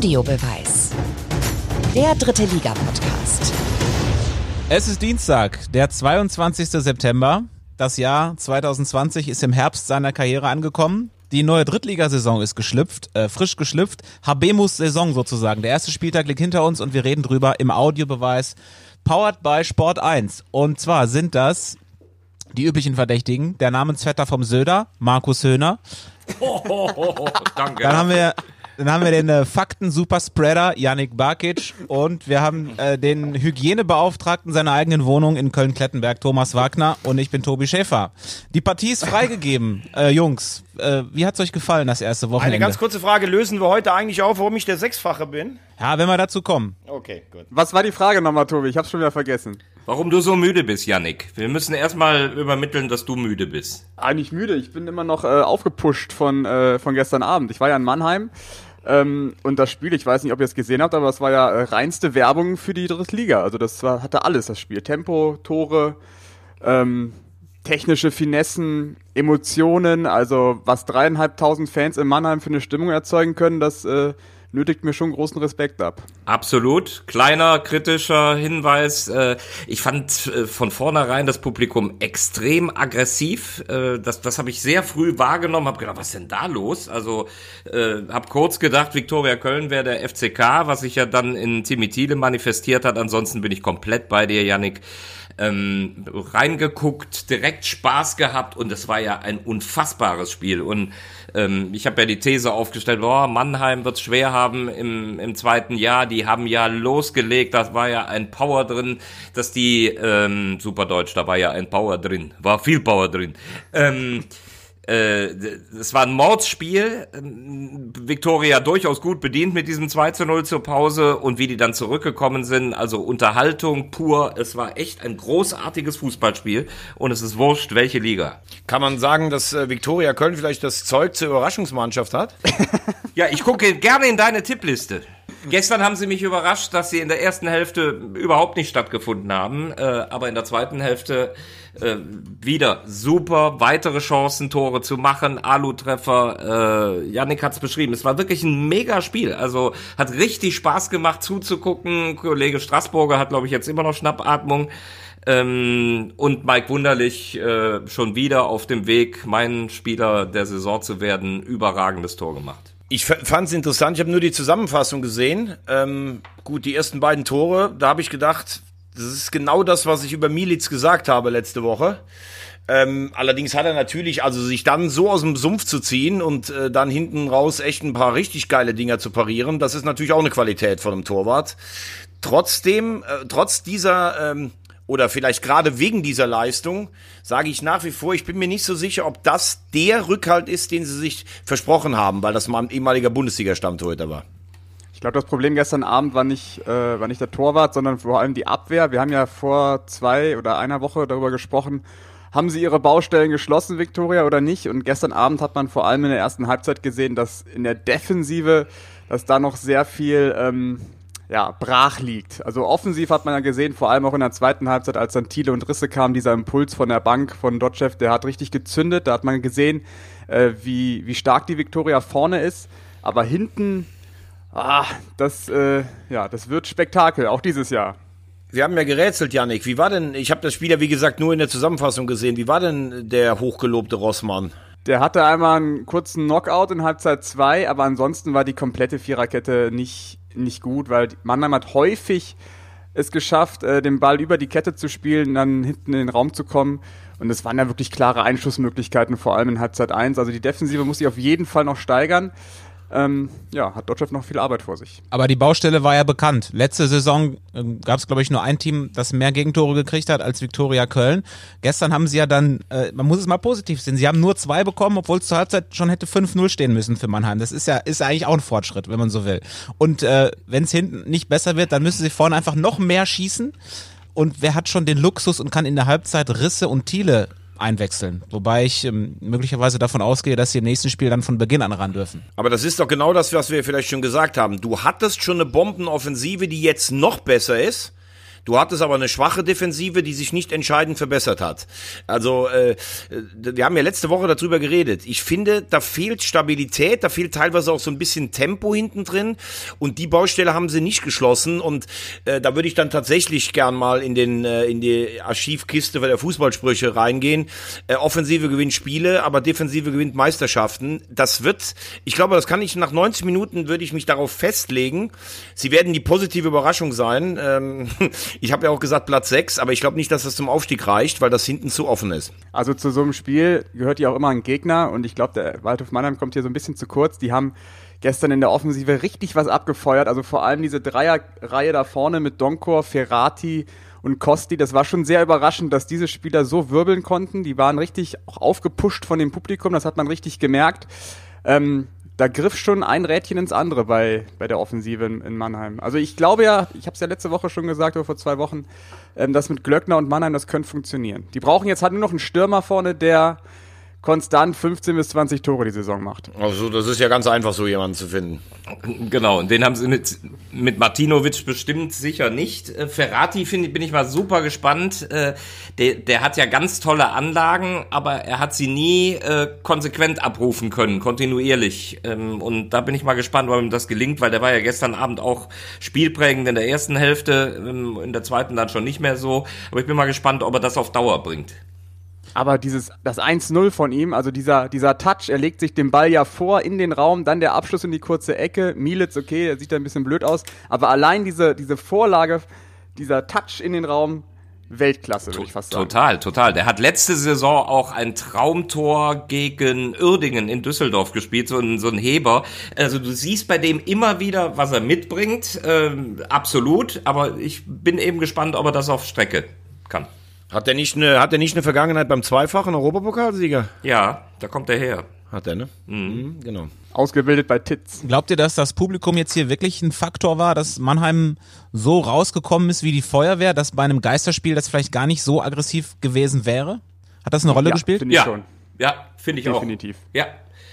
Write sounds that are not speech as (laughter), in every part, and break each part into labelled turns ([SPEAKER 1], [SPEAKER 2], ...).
[SPEAKER 1] Audiobeweis. Der dritte Liga-Podcast.
[SPEAKER 2] Es ist Dienstag, der 22. September. Das Jahr 2020 ist im Herbst seiner Karriere angekommen. Die neue Drittligasaison ist geschlüpft, äh, frisch geschlüpft. Habemus Saison sozusagen. Der erste Spieltag liegt hinter uns und wir reden drüber im Audiobeweis. Powered by Sport 1. Und zwar sind das die üblichen Verdächtigen. Der Namensvetter vom Söder, Markus Höhner.
[SPEAKER 3] Oh, oh, oh, danke.
[SPEAKER 2] Dann haben wir dann haben wir den äh, Fakten-Superspreader Yannick Barkic und wir haben äh, den Hygienebeauftragten seiner eigenen Wohnung in Köln-Klettenberg, Thomas Wagner und ich bin Tobi Schäfer. Die Partie ist freigegeben. Äh, Jungs, äh, wie hat's euch gefallen, das erste Wochenende?
[SPEAKER 4] Eine ganz kurze Frage, lösen wir heute eigentlich auf, warum ich der Sechsfache bin?
[SPEAKER 2] Ja, wenn wir dazu kommen.
[SPEAKER 4] Okay, gut.
[SPEAKER 5] Was war die Frage nochmal, Tobi? Ich hab's schon wieder vergessen.
[SPEAKER 3] Warum du so müde bist, Yannick? Wir müssen erstmal übermitteln, dass du müde bist.
[SPEAKER 5] Eigentlich müde. Ich bin immer noch äh, aufgepusht von, äh, von gestern Abend. Ich war ja in Mannheim. Ähm, und das Spiel, ich weiß nicht, ob ihr es gesehen habt, aber es war ja äh, reinste Werbung für die dritte Liga. Also das war, hatte alles, das Spiel. Tempo, Tore, ähm, technische Finessen, Emotionen, also was dreieinhalbtausend Fans in Mannheim für eine Stimmung erzeugen können, das äh, nötigt mir schon großen Respekt ab.
[SPEAKER 3] Absolut. Kleiner kritischer Hinweis. Äh, ich fand äh, von vornherein das Publikum extrem aggressiv. Äh, das, das habe ich sehr früh wahrgenommen. Habe gedacht, was ist denn da los? Also habe kurz gedacht, Viktoria Köln wäre der FCK, was sich ja dann in Timitile manifestiert hat. Ansonsten bin ich komplett bei dir, Yannick ähm, reingeguckt, direkt Spaß gehabt und es war ja ein unfassbares Spiel. Und ähm, ich habe ja die These aufgestellt, boah, Mannheim wird schwer haben im, im zweiten Jahr. Die haben ja losgelegt, das war ja ein Power drin, dass die, ähm, super Deutsch, da war ja ein Power drin, war viel Power drin. Ähm, äh, es war ein Mordsspiel. Victoria durchaus gut bedient mit diesem 2 zu 0 zur Pause und wie die dann zurückgekommen sind. Also Unterhaltung pur. Es war echt ein großartiges Fußballspiel und es ist wurscht, welche Liga.
[SPEAKER 4] Kann man sagen, dass äh, Viktoria Köln vielleicht das Zeug zur Überraschungsmannschaft hat? (laughs)
[SPEAKER 3] ja, ich gucke gerne in deine Tippliste. Gestern haben sie mich überrascht, dass sie in der ersten Hälfte überhaupt nicht stattgefunden haben, äh, aber in der zweiten Hälfte äh, wieder super, weitere Chancen, Tore zu machen, Alu-Treffer, äh, Yannick hat's beschrieben, es war wirklich ein mega Spiel, also hat richtig Spaß gemacht zuzugucken, Kollege Straßburger hat glaube ich jetzt immer noch Schnappatmung, ähm, und Mike Wunderlich äh, schon wieder auf dem Weg, mein Spieler der Saison zu werden, überragendes Tor gemacht.
[SPEAKER 4] Ich fand es interessant, ich habe nur die Zusammenfassung gesehen. Ähm, gut, die ersten beiden Tore, da habe ich gedacht, das ist genau das, was ich über Militz gesagt habe letzte Woche. Ähm, allerdings hat er natürlich, also sich dann so aus dem Sumpf zu ziehen und äh, dann hinten raus echt ein paar richtig geile Dinger zu parieren, das ist natürlich auch eine Qualität von einem Torwart. Trotzdem, äh, trotz dieser ähm, oder vielleicht gerade wegen dieser Leistung, sage ich nach wie vor, ich bin mir nicht so sicher, ob das der Rückhalt ist, den sie sich versprochen haben, weil das mal ein ehemaliger Bundesliga-Stammtorhüter war.
[SPEAKER 5] Ich glaube, das Problem gestern Abend war nicht, äh, war nicht der Torwart, sondern vor allem die Abwehr. Wir haben ja vor zwei oder einer Woche darüber gesprochen, haben sie ihre Baustellen geschlossen, Victoria, oder nicht? Und gestern Abend hat man vor allem in der ersten Halbzeit gesehen, dass in der Defensive, dass da noch sehr viel ähm, ja, brach liegt. Also offensiv hat man ja gesehen, vor allem auch in der zweiten Halbzeit, als dann Thiele und Risse kamen, dieser Impuls von der Bank von Dotchev, der hat richtig gezündet. Da hat man gesehen, äh, wie, wie stark die Viktoria vorne ist. Aber hinten, ah, das, äh, ja, das wird Spektakel, auch dieses Jahr.
[SPEAKER 4] Wir haben ja gerätselt, Janik. Wie war denn, ich habe das Spiel ja wie gesagt nur in der Zusammenfassung gesehen, wie war denn der hochgelobte Rossmann?
[SPEAKER 5] Der hatte einmal einen kurzen Knockout in Halbzeit 2, aber ansonsten war die komplette Viererkette nicht nicht gut, weil Mannheim hat häufig es geschafft, äh, den Ball über die Kette zu spielen, dann hinten in den Raum zu kommen. Und es waren ja wirklich klare Einschussmöglichkeiten, vor allem in Halbzeit 1. Also die Defensive muss sich auf jeden Fall noch steigern ähm, ja, hat Deutschland noch viel Arbeit vor sich.
[SPEAKER 2] Aber die Baustelle war ja bekannt. Letzte Saison ähm, gab es, glaube ich, nur ein Team, das mehr Gegentore gekriegt hat als Viktoria Köln. Gestern haben sie ja dann, äh, man muss es mal positiv sehen, sie haben nur zwei bekommen, obwohl es zur Halbzeit schon hätte 5-0 stehen müssen für Mannheim. Das ist ja, ist eigentlich auch ein Fortschritt, wenn man so will. Und äh, wenn es hinten nicht besser wird, dann müssen sie vorne einfach noch mehr schießen. Und wer hat schon den Luxus und kann in der Halbzeit Risse und Thiele einwechseln. Wobei ich ähm, möglicherweise davon ausgehe, dass sie im nächsten Spiel dann von Beginn an ran dürfen.
[SPEAKER 4] Aber das ist doch genau das, was wir vielleicht schon gesagt haben. Du hattest schon eine Bombenoffensive, die jetzt noch besser ist. Du hattest aber eine schwache Defensive, die sich nicht entscheidend verbessert hat. Also, äh, wir haben ja letzte Woche darüber geredet. Ich finde, da fehlt Stabilität, da fehlt teilweise auch so ein bisschen Tempo hinten drin. Und die Baustelle haben sie nicht geschlossen. Und äh, da würde ich dann tatsächlich gern mal in, den, äh, in die Archivkiste der Fußballsprüche reingehen. Äh, Offensive gewinnt Spiele, aber Defensive gewinnt Meisterschaften. Das wird, ich glaube, das kann ich nach 90 Minuten, würde ich mich darauf festlegen. Sie werden die positive Überraschung sein. Ähm, (laughs) ich habe ja auch gesagt Platz 6, aber ich glaube nicht, dass das zum Aufstieg reicht, weil das hinten zu offen ist.
[SPEAKER 5] Also zu so einem Spiel gehört ja auch immer ein Gegner und ich glaube, der Waldhof Mannheim kommt hier so ein bisschen zu kurz. Die haben gestern in der Offensive richtig was abgefeuert. Also vor allem diese Dreierreihe da vorne mit Donkor, Ferrati und Kosti. Das war schon sehr überraschend, dass diese Spieler so wirbeln konnten. Die waren richtig auch aufgepusht von dem Publikum. Das hat man richtig gemerkt. Ähm, da griff schon ein Rädchen ins andere bei, bei der Offensive in, in Mannheim. Also ich glaube ja, ich habe es ja letzte Woche schon gesagt, oder vor zwei Wochen, ähm, das mit Glöckner und Mannheim, das könnte funktionieren. Die brauchen jetzt halt nur noch einen Stürmer vorne, der konstant 15 bis 20 Tore die Saison macht.
[SPEAKER 4] Also das ist ja ganz einfach, so jemanden zu finden.
[SPEAKER 3] Genau, und den haben sie mit, mit Martinovic bestimmt sicher nicht. Äh, Ferrati find, bin ich mal super gespannt. Äh, der, der hat ja ganz tolle Anlagen, aber er hat sie nie äh, konsequent abrufen können, kontinuierlich. Ähm, und da bin ich mal gespannt, ob ihm das gelingt, weil der war ja gestern Abend auch spielprägend in der ersten Hälfte, ähm, in der zweiten dann schon nicht mehr so. Aber ich bin mal gespannt, ob er das auf Dauer bringt.
[SPEAKER 5] Aber dieses, das 1-0 von ihm, also dieser, dieser Touch, er legt sich den Ball ja vor in den Raum, dann der Abschluss in die kurze Ecke. Mielitz, okay, der sieht da ein bisschen blöd aus. Aber allein diese, diese Vorlage, dieser Touch in den Raum, Weltklasse, würde ich fast sagen.
[SPEAKER 3] Total, total. Der hat letzte Saison auch ein Traumtor gegen Uerdingen in Düsseldorf gespielt, so ein, so ein Heber. Also du siehst bei dem immer wieder, was er mitbringt, ähm, absolut. Aber ich bin eben gespannt, ob er das auf Strecke kann.
[SPEAKER 4] Hat er nicht eine, hat er nicht eine Vergangenheit beim zweifachen Europapokalsieger?
[SPEAKER 3] Ja, da kommt er her.
[SPEAKER 4] Hat er, ne? Mhm. Genau.
[SPEAKER 5] Ausgebildet bei Titz.
[SPEAKER 2] Glaubt ihr, dass das Publikum jetzt hier wirklich ein Faktor war, dass Mannheim so rausgekommen ist wie die Feuerwehr, dass bei einem Geisterspiel das vielleicht gar nicht so aggressiv gewesen wäre? Hat das eine Rolle
[SPEAKER 5] ja,
[SPEAKER 2] gespielt?
[SPEAKER 5] Finde ich
[SPEAKER 3] Ja,
[SPEAKER 5] schon.
[SPEAKER 3] ja, finde ich
[SPEAKER 5] Definitiv.
[SPEAKER 3] auch. Ja,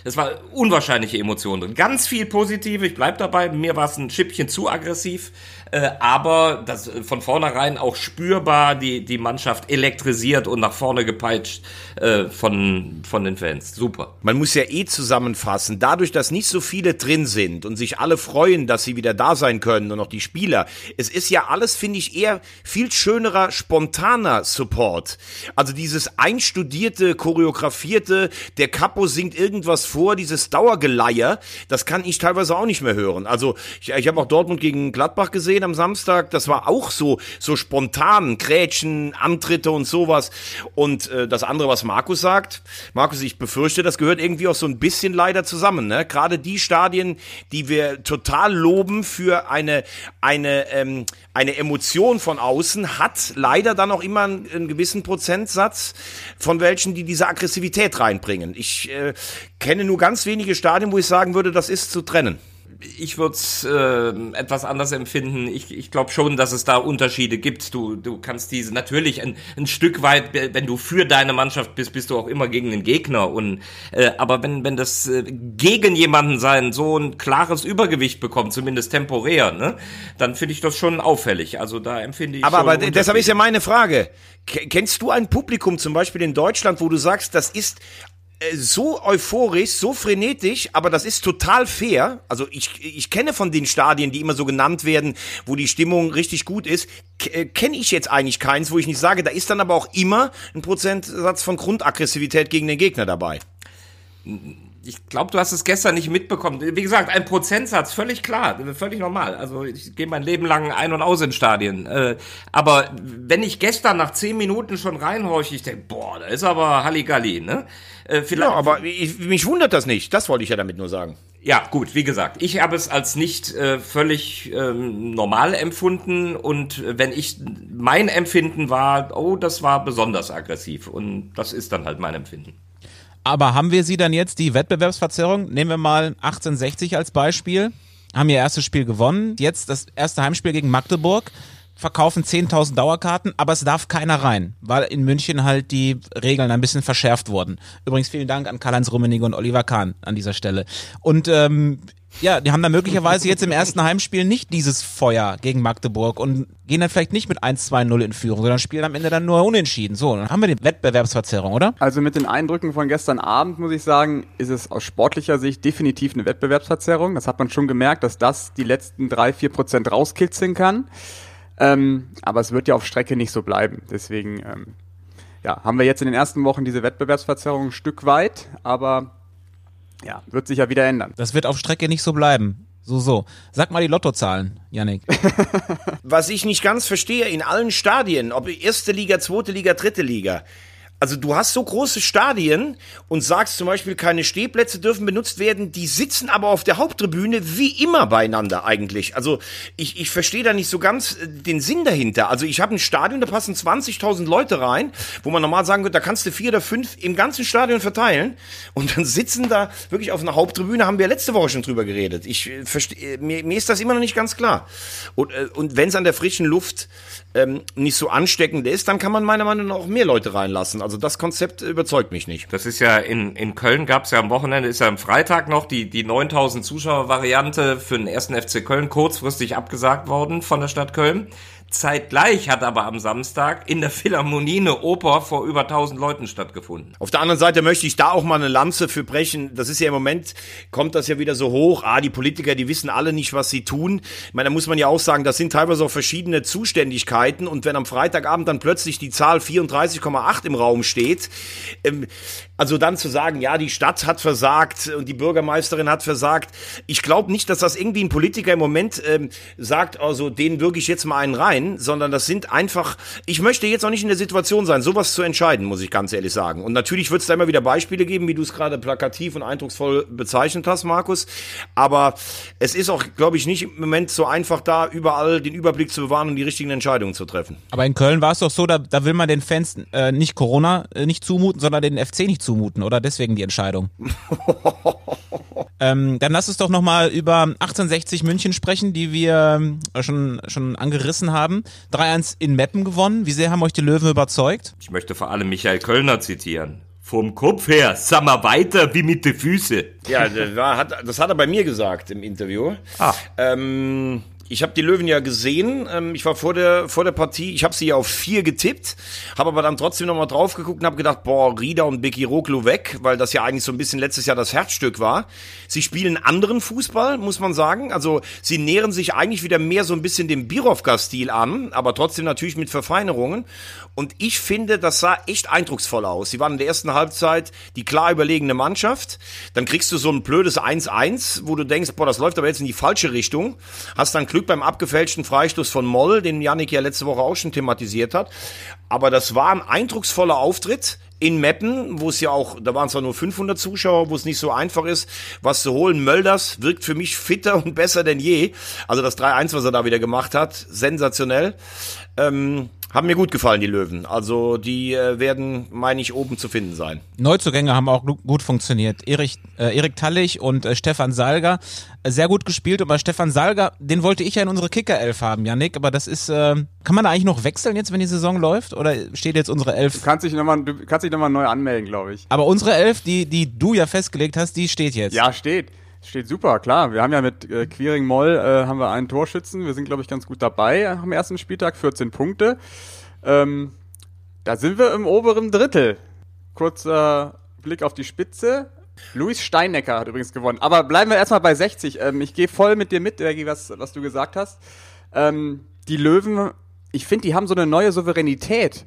[SPEAKER 3] es war unwahrscheinliche Emotionen drin. Ganz viel Positive, ich bleib dabei. Mir war es ein Schippchen zu aggressiv, äh, aber das äh, von vornherein auch spürbar die, die Mannschaft elektrisiert und nach vorne gepeitscht äh, von, von den Fans. Super.
[SPEAKER 4] Man muss ja eh zusammenfassen, dadurch, dass nicht so viele drin sind und sich alle freuen, dass sie wieder da sein können und auch die Spieler. Es ist ja alles, finde ich, eher viel schönerer, spontaner Support. Also dieses einstudierte, choreografierte, der Capo singt irgendwas vor, dieses Dauergeleier, das kann ich teilweise auch nicht mehr hören. Also ich, ich habe auch Dortmund gegen Gladbach gesehen am Samstag, das war auch so, so spontan, Grätschen, Antritte und sowas. Und äh, das andere, was Markus sagt, Markus, ich befürchte, das gehört irgendwie auch so ein bisschen leider zusammen. Ne? Gerade die Stadien, die wir total loben für eine, eine, ähm, eine Emotion von außen, hat leider dann auch immer einen, einen gewissen Prozentsatz von welchen, die diese Aggressivität reinbringen. Ich äh, kenne nur ganz wenige Stadien, wo ich sagen würde, das ist zu trennen
[SPEAKER 3] ich würde es äh, etwas anders empfinden. Ich, ich glaube schon, dass es da Unterschiede gibt. Du, du kannst diese natürlich ein, ein Stück weit, wenn du für deine Mannschaft bist, bist du auch immer gegen den Gegner. Und äh, aber wenn wenn das äh, gegen jemanden sein so ein klares Übergewicht bekommt, zumindest temporär, ne, dann finde ich das schon auffällig. Also da empfinde ich.
[SPEAKER 4] Aber, aber deshalb ist ja meine Frage. Kennst du ein Publikum zum Beispiel in Deutschland, wo du sagst, das ist äh, so euphorisch, so frenetisch, aber das ist total fair. Also ich, ich kenne von den Stadien, die immer so genannt werden, wo die Stimmung richtig gut ist, äh, kenne ich jetzt eigentlich keins, wo ich nicht sage, da ist dann aber auch immer ein Prozentsatz von Grundaggressivität gegen den Gegner dabei.
[SPEAKER 3] Ich glaube, du hast es gestern nicht mitbekommen. Wie gesagt, ein Prozentsatz, völlig klar, völlig normal. Also ich gehe mein Leben lang ein und aus in Stadien. Äh, aber wenn ich gestern nach zehn Minuten schon reinhorche, ich denke, boah, da ist aber Halligalli, ne?
[SPEAKER 4] Äh, vielleicht, ja, aber ich, mich wundert das nicht. Das wollte ich ja damit nur sagen.
[SPEAKER 3] Ja, gut, wie gesagt, ich habe es als nicht äh, völlig ähm, normal empfunden und wenn ich mein Empfinden war, oh, das war besonders aggressiv und das ist dann halt mein Empfinden.
[SPEAKER 2] Aber haben wir sie dann jetzt, die Wettbewerbsverzerrung? Nehmen wir mal 1860 als Beispiel. Haben ihr erstes Spiel gewonnen. Jetzt das erste Heimspiel gegen Magdeburg. verkaufen 10.000 Dauerkarten, aber es darf keiner rein, weil in München halt die Regeln ein bisschen verschärft wurden. Übrigens vielen Dank an Karl-Heinz Rummenigge und Oliver Kahn an dieser Stelle. Und ähm, ja, die haben dann möglicherweise jetzt im ersten Heimspiel nicht dieses Feuer gegen Magdeburg und gehen dann vielleicht nicht mit 1-2-0 in Führung, sondern spielen am Ende dann nur unentschieden. So, dann haben wir die Wettbewerbsverzerrung, oder?
[SPEAKER 5] Also mit den Eindrücken von gestern Abend muss ich sagen, ist es aus sportlicher Sicht definitiv eine Wettbewerbsverzerrung. Das hat man schon gemerkt, dass das die letzten drei, vier Prozent rauskitzeln kann. Ähm, aber es wird ja auf Strecke nicht so bleiben. Deswegen ähm, ja, haben wir jetzt in den ersten Wochen diese Wettbewerbsverzerrung ein Stück weit, aber ja, wird sich ja wieder ändern.
[SPEAKER 2] Das wird auf Strecke nicht so bleiben. So, so. Sag mal die Lottozahlen, Yannick. (laughs)
[SPEAKER 4] Was ich nicht ganz verstehe, in allen Stadien, ob erste Liga, zweite Liga, dritte Liga, also du hast so große Stadien und sagst zum Beispiel, keine Stehplätze dürfen benutzt werden, die sitzen aber auf der Haupttribüne wie immer beieinander eigentlich. Also ich, ich verstehe da nicht so ganz äh, den Sinn dahinter. Also ich habe ein Stadion, da passen 20.000 Leute rein, wo man normal sagen würde, da kannst du vier oder fünf im ganzen Stadion verteilen und dann sitzen da wirklich auf einer Haupttribüne, haben wir letzte Woche schon drüber geredet. Ich äh, verstehe, äh, mir, mir ist das immer noch nicht ganz klar. Und, und wenn es an der frischen Luft ähm, nicht so ansteckend ist, dann kann man meiner Meinung nach auch mehr Leute reinlassen. Also das Konzept überzeugt mich nicht.
[SPEAKER 3] Das ist ja in, in Köln gab es ja am Wochenende, ist ja am Freitag noch die, die 9000 Zuschauer-Variante für den ersten FC Köln kurzfristig abgesagt worden von der Stadt Köln. Zeitgleich hat aber am Samstag in der Philharmonie eine Oper vor über 1000 Leuten stattgefunden.
[SPEAKER 4] Auf der anderen Seite möchte ich da auch mal eine Lanze für brechen. Das ist ja im Moment, kommt das ja wieder so hoch. Ah, die Politiker, die wissen alle nicht, was sie tun. Ich meine, da muss man ja auch sagen, das sind teilweise auch verschiedene Zuständigkeiten. Und wenn am Freitagabend dann plötzlich die Zahl 34,8 im Raum steht, ähm, also dann zu sagen, ja, die Stadt hat versagt und die Bürgermeisterin hat versagt. Ich glaube nicht, dass das irgendwie ein Politiker im Moment ähm, sagt, also den würge ich jetzt mal einen rein, sondern das sind einfach, ich möchte jetzt auch nicht in der Situation sein, sowas zu entscheiden, muss ich ganz ehrlich sagen. Und natürlich wird es da immer wieder Beispiele geben, wie du es gerade plakativ und eindrucksvoll bezeichnet hast, Markus. Aber es ist auch, glaube ich, nicht im Moment so einfach da, überall den Überblick zu bewahren und die richtigen Entscheidungen zu treffen.
[SPEAKER 2] Aber in Köln war es doch so, da, da will man den Fans äh, nicht Corona äh, nicht zumuten, sondern den FC nicht zumuten, oder? Deswegen die Entscheidung. (laughs) ähm, dann lass uns doch nochmal über 1860 München sprechen, die wir äh, schon, schon angerissen haben. 3-1 in Meppen gewonnen. Wie sehr haben euch die Löwen überzeugt?
[SPEAKER 3] Ich möchte vor allem Michael Kölner zitieren. Vom Kopf her, sag mal weiter wie mit den Füßen.
[SPEAKER 4] Ja, das, war, hat, das hat er bei mir gesagt im Interview. Ah. Ähm, ich habe die Löwen ja gesehen. Ähm, ich war vor der, vor der Partie, ich habe sie ja auf vier getippt, habe aber dann trotzdem nochmal drauf geguckt und habe gedacht, boah, Rieder und Becky Roglu weg, weil das ja eigentlich so ein bisschen letztes Jahr das Herzstück war. Sie spielen anderen Fußball, muss man sagen. Also sie nähern sich eigentlich wieder mehr so ein bisschen dem Birovka-Stil an, aber trotzdem natürlich mit Verfeinerungen. Und ich finde, das sah echt eindrucksvoll aus. Sie waren in der ersten Halbzeit die klar überlegene Mannschaft. Dann kriegst du so ein blödes 1-1, wo du denkst, boah, das läuft aber jetzt in die falsche Richtung. Hast dann Glück beim abgefälschten Freistoß von Moll, den Yannick ja letzte Woche auch schon thematisiert hat. Aber das war ein eindrucksvoller Auftritt in Meppen, wo es ja auch, da waren zwar nur 500 Zuschauer, wo es nicht so einfach ist, was zu holen. Mölders wirkt für mich fitter und besser denn je. Also das 3-1, was er da wieder gemacht hat, sensationell. Ähm, haben mir gut gefallen, die Löwen. Also die äh, werden, meine ich, oben zu finden sein.
[SPEAKER 2] Neuzugänge haben auch gut funktioniert. Erik, äh, Erik Tallich und äh, Stefan Salger äh, sehr gut gespielt. Und bei Stefan Salger, den wollte ich ja in unsere Kicker-Elf haben, Janik. Aber das ist, äh, kann man da eigentlich noch wechseln jetzt, wenn die Saison läuft? Oder steht jetzt unsere Elf?
[SPEAKER 5] Du kannst dich nochmal noch neu anmelden, glaube ich.
[SPEAKER 2] Aber unsere Elf, die, die du ja festgelegt hast, die steht jetzt.
[SPEAKER 5] Ja, steht. Steht super, klar. Wir haben ja mit äh, Quiring Moll äh, haben wir einen Torschützen. Wir sind, glaube ich, ganz gut dabei am ersten Spieltag, 14 Punkte. Ähm, da sind wir im oberen Drittel. Kurzer Blick auf die Spitze. Luis Steinecker hat übrigens gewonnen. Aber bleiben wir erstmal bei 60. Ähm, ich gehe voll mit dir mit, Ergi, was, was du gesagt hast. Ähm, die Löwen, ich finde, die haben so eine neue Souveränität,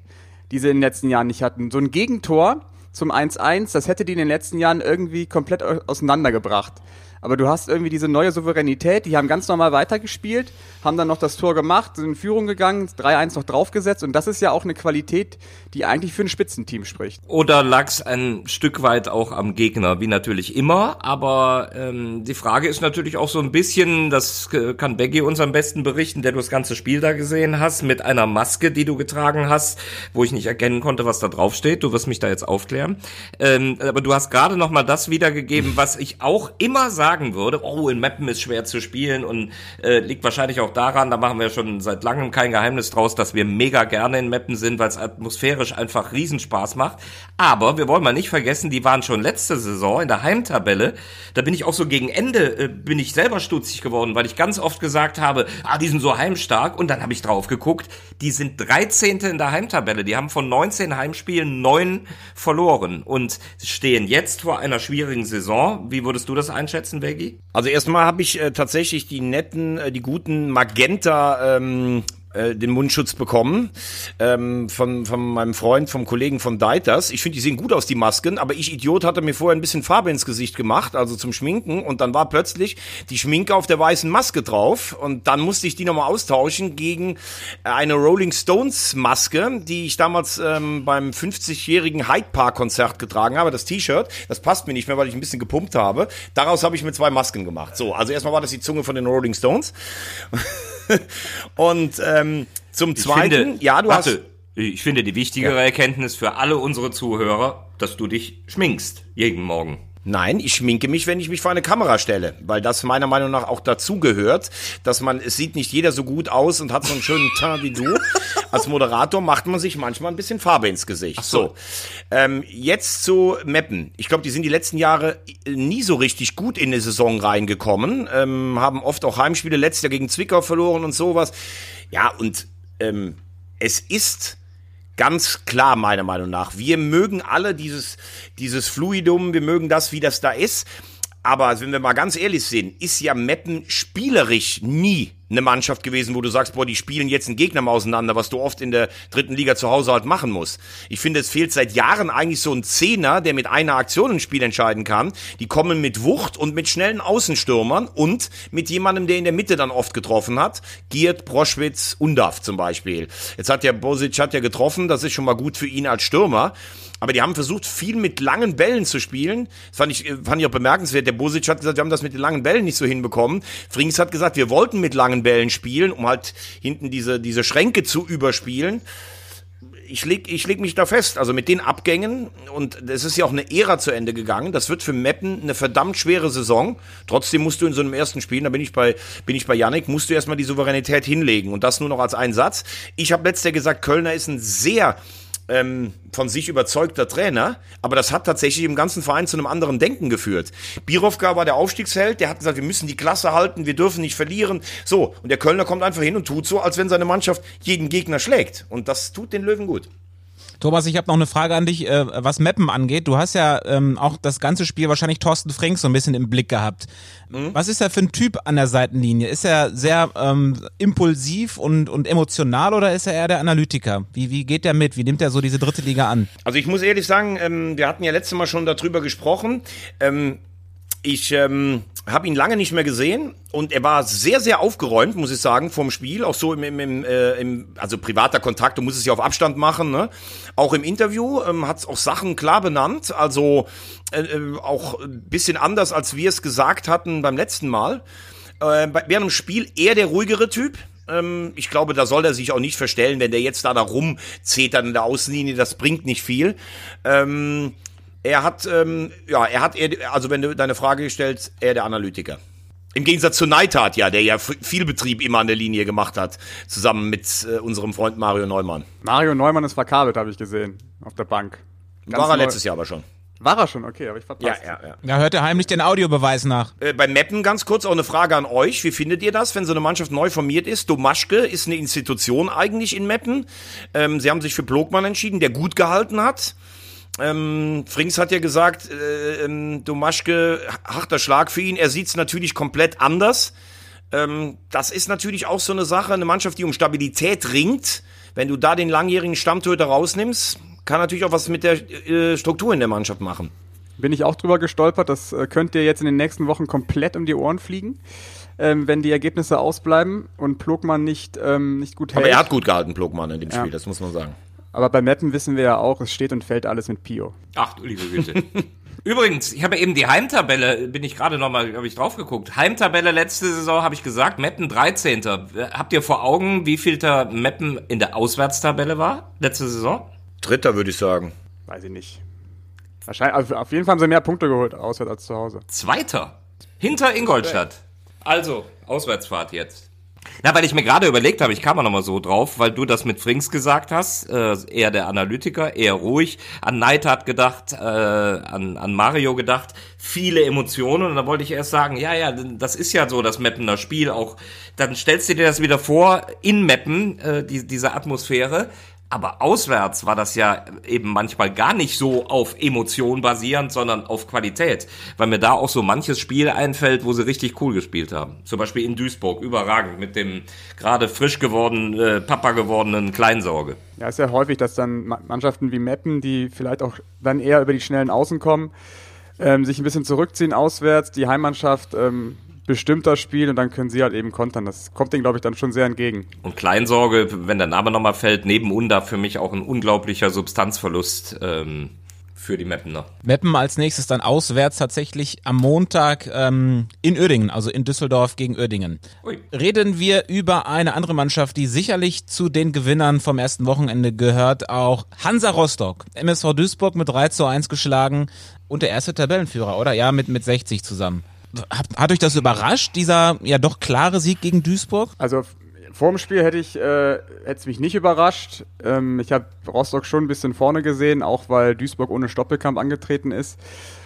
[SPEAKER 5] die sie in den letzten Jahren nicht hatten. So ein Gegentor zum 1-1, das hätte die in den letzten Jahren irgendwie komplett auseinandergebracht aber du hast irgendwie diese neue Souveränität, die haben ganz normal weitergespielt, haben dann noch das Tor gemacht, sind in Führung gegangen, 3-1 noch draufgesetzt und das ist ja auch eine Qualität, die eigentlich für ein Spitzenteam spricht.
[SPEAKER 3] Oder lag's ein Stück weit auch am Gegner, wie natürlich immer, aber ähm, die Frage ist natürlich auch so ein bisschen, das kann Becky uns am besten berichten, der du das ganze Spiel da gesehen hast, mit einer Maske, die du getragen hast, wo ich nicht erkennen konnte, was da drauf steht. Du wirst mich da jetzt aufklären. Ähm, aber du hast gerade noch mal das wiedergegeben, was ich auch immer sage, sagen würde, oh, in Meppen ist schwer zu spielen und äh, liegt wahrscheinlich auch daran, da machen wir schon seit langem kein Geheimnis draus, dass wir mega gerne in Meppen sind, weil es atmosphärisch einfach Riesenspaß macht. Aber wir wollen mal nicht vergessen, die waren schon letzte Saison in der Heimtabelle. Da bin ich auch so gegen Ende, äh, bin ich selber stutzig geworden, weil ich ganz oft gesagt habe, ah, die sind so heimstark. Und dann habe ich drauf geguckt, die sind 13. in der Heimtabelle. Die haben von 19 Heimspielen neun verloren und stehen jetzt vor einer schwierigen Saison. Wie würdest du das einschätzen, Veggie?
[SPEAKER 4] Also erstmal habe ich äh, tatsächlich die netten, äh, die guten Magenta ähm, äh, den Mundschutz bekommen ähm, von, von meinem Freund, vom Kollegen von Deiters. Ich finde, die sehen gut aus, die Masken, aber ich, Idiot, hatte mir vorher ein bisschen Farbe ins Gesicht gemacht, also zum Schminken und dann war plötzlich die Schminke auf der weißen Maske drauf und dann musste ich die nochmal austauschen gegen eine Rolling Stones Maske, die ich damals ähm, beim 50-jährigen Hyde Park Konzert getragen habe, das T-Shirt. Das passt mir nicht mehr, weil ich ein bisschen gepumpt habe. Daraus habe ich mir zwei Masken gemacht. So, also erstmal war das die Zunge von den Rolling Stones. (laughs) (laughs) und ähm, zum Zweiten,
[SPEAKER 3] finde,
[SPEAKER 4] ja, du
[SPEAKER 3] warte,
[SPEAKER 4] hast...
[SPEAKER 3] Ich finde die wichtigere ja. Erkenntnis für alle unsere Zuhörer, dass du dich schminkst jeden Morgen.
[SPEAKER 4] Nein, ich schminke mich, wenn ich mich vor eine Kamera stelle, weil das meiner Meinung nach auch dazu gehört, dass man, es sieht nicht jeder so gut aus und hat so einen schönen Teint wie du. Als Moderator macht man sich manchmal ein bisschen Farbe ins Gesicht. Ach so. so. Ähm, jetzt zu Meppen. Ich glaube, die sind die letzten Jahre nie so richtig gut in die Saison reingekommen, ähm, haben oft auch Heimspiele, letztes Jahr gegen Zwickau verloren und sowas. Ja, und ähm, es ist Ganz klar, meiner Meinung nach. Wir mögen alle dieses, dieses Fluidum, wir mögen das, wie das da ist. Aber wenn wir mal ganz ehrlich sind, ist ja Meppen spielerisch nie eine Mannschaft gewesen, wo du sagst, boah, die spielen jetzt einen Gegner mal auseinander, was du oft in der dritten Liga zu Hause halt machen musst. Ich finde, es fehlt seit Jahren eigentlich so ein Zehner, der mit einer Aktion ein Spiel entscheiden kann. Die kommen mit Wucht und mit schnellen Außenstürmern und mit jemandem, der in der Mitte dann oft getroffen hat. Giert, Broschwitz, Undaf zum Beispiel. Jetzt hat ja Bosic hat ja getroffen, das ist schon mal gut für ihn als Stürmer. Aber die haben versucht, viel mit langen Bällen zu spielen. Das fand ich, fand ich auch bemerkenswert. Der Bosic hat gesagt, wir haben das mit den langen Bällen nicht so hinbekommen. Frings hat gesagt, wir wollten mit langen Bällen spielen, um halt hinten diese, diese Schränke zu überspielen ich leg, ich leg mich da fest. Also mit den Abgängen, und es ist ja auch eine Ära zu Ende gegangen, das wird für Meppen eine verdammt schwere Saison. Trotzdem musst du in so einem ersten Spiel, da bin ich bei, bin ich bei Yannick, musst du erstmal die Souveränität hinlegen. Und das nur noch als einen Satz. Ich habe letzter gesagt, Kölner ist ein sehr ähm, von sich überzeugter Trainer, aber das hat tatsächlich im ganzen Verein zu einem anderen Denken geführt. Birovka war der Aufstiegsheld, der hat gesagt, wir müssen die Klasse halten, wir dürfen nicht verlieren. So, und der Kölner kommt einfach hin und tut so, als wenn seine Mannschaft jeden Gegner schlägt. Und das tut den Löwen gut.
[SPEAKER 2] Thomas, ich habe noch eine Frage an dich, äh, was Mappen angeht. Du hast ja ähm, auch das ganze Spiel wahrscheinlich Thorsten Frink so ein bisschen im Blick gehabt. Mhm. Was ist er für ein Typ an der Seitenlinie? Ist er sehr ähm, impulsiv und, und emotional oder ist er eher der Analytiker? Wie, wie geht der mit? Wie nimmt er so diese dritte Liga an?
[SPEAKER 4] Also ich muss ehrlich sagen, ähm, wir hatten ja letztes Mal schon darüber gesprochen. Ähm, ich ähm, habe ihn lange nicht mehr gesehen und er war sehr, sehr aufgeräumt, muss ich sagen, vom Spiel. Auch so im, im, im, äh, im also privater Kontakt, du musst es ja auf Abstand machen. Ne? Auch im Interview ähm, hat es auch Sachen klar benannt, also äh, äh auch ein bisschen anders, als wir es gesagt hatten beim letzten Mal. Äh, während dem Spiel eher der ruhigere Typ, ähm, ich glaube, da soll er sich auch nicht verstellen, wenn der jetzt da da rumzetert in der Außenlinie, das bringt nicht viel. Ähm, er hat, ähm, ja, er hat, eher, also wenn du deine Frage stellst, er der Analytiker. Im Gegensatz zu Neidhardt, ja, der ja viel Betrieb immer an der Linie gemacht hat, zusammen mit äh, unserem Freund Mario Neumann.
[SPEAKER 5] Mario Neumann ist verkabelt, habe ich gesehen, auf der Bank.
[SPEAKER 4] Ganz War er letztes Jahr aber schon.
[SPEAKER 5] War er schon, okay, aber ich verpasst.
[SPEAKER 2] Ja, ja, ja. Da hört er heimlich den Audiobeweis nach.
[SPEAKER 4] Äh, beim Mappen ganz kurz auch eine Frage an euch. Wie findet ihr das, wenn so eine Mannschaft neu formiert ist? Domaschke ist eine Institution eigentlich in Mappen. Ähm, sie haben sich für Blogmann entschieden, der gut gehalten hat. Ähm, Frings hat ja gesagt, äh, ähm, Domaschke, harter Schlag für ihn. Er sieht es natürlich komplett anders. Ähm, das ist natürlich auch so eine Sache, eine Mannschaft, die um Stabilität ringt. Wenn du da den langjährigen Stammtöter rausnimmst, kann natürlich auch was mit der äh, Struktur in der Mannschaft machen.
[SPEAKER 5] Bin ich auch drüber gestolpert. Das äh, könnt ihr jetzt in den nächsten Wochen komplett um die Ohren fliegen. Ähm, wenn die Ergebnisse ausbleiben und Plogmann nicht, ähm, nicht gut hält.
[SPEAKER 4] Aber er hat gut gehalten, Plogmann, in dem Spiel, ja. das muss man sagen.
[SPEAKER 5] Aber bei Mappen wissen wir ja auch, es steht und fällt alles mit Pio.
[SPEAKER 3] Ach du liebe Güte. (laughs) Übrigens, ich habe eben die Heimtabelle, bin ich gerade nochmal, habe ich drauf geguckt. Heimtabelle letzte Saison habe ich gesagt, Meppen 13. Habt ihr vor Augen, wie viel der Meppen in der Auswärtstabelle war letzte Saison?
[SPEAKER 4] Dritter würde ich sagen.
[SPEAKER 5] Weiß ich nicht. Wahrscheinlich, also auf jeden Fall haben sie mehr Punkte geholt, auswärts als zu Hause.
[SPEAKER 3] Zweiter. Hinter Ingolstadt. Also, Auswärtsfahrt jetzt. Na, weil ich mir gerade überlegt habe, ich kam mal nochmal so drauf, weil du das mit Frings gesagt hast, äh, eher der Analytiker, eher ruhig, an Neidhardt gedacht, äh, an, an Mario gedacht, viele Emotionen. Und da wollte ich erst sagen, ja, ja, das ist ja so das Mappener Spiel auch, dann stellst du dir das wieder vor, in Mappen, äh, die, diese Atmosphäre, aber auswärts war das ja eben manchmal gar nicht so auf Emotion basierend, sondern auf Qualität. Weil mir da auch so manches Spiel einfällt, wo sie richtig cool gespielt haben. Zum Beispiel in Duisburg, überragend, mit dem gerade frisch gewordenen, äh, Papa gewordenen Kleinsorge.
[SPEAKER 5] Ja, ist ja häufig, dass dann Mannschaften wie Meppen, die vielleicht auch dann eher über die schnellen Außen kommen, ähm, sich ein bisschen zurückziehen auswärts, die Heimmannschaft ähm, bestimmt das Spiel und dann können sie halt eben kontern. Das kommt denen, glaube ich, dann schon sehr entgegen.
[SPEAKER 3] Und Kleinsorge, wenn der Name nochmal fällt, neben Unda für mich auch ein unglaublicher Substanzverlust. Ähm für die Meppener.
[SPEAKER 2] Meppen als nächstes dann auswärts tatsächlich am Montag ähm, in Uerdingen, also in Düsseldorf gegen Uerdingen. Ui. Reden wir über eine andere Mannschaft, die sicherlich zu den Gewinnern vom ersten Wochenende gehört, auch Hansa Rostock. MSV Duisburg mit 3 zu 1 geschlagen und der erste Tabellenführer, oder? Ja, mit, mit 60 zusammen. Hat, hat euch das überrascht, dieser ja doch klare Sieg gegen Duisburg?
[SPEAKER 5] Also vor dem Spiel hätte ich äh, es mich nicht überrascht. Ähm, ich habe Rostock schon ein bisschen vorne gesehen, auch weil Duisburg ohne Stoppelkampf angetreten ist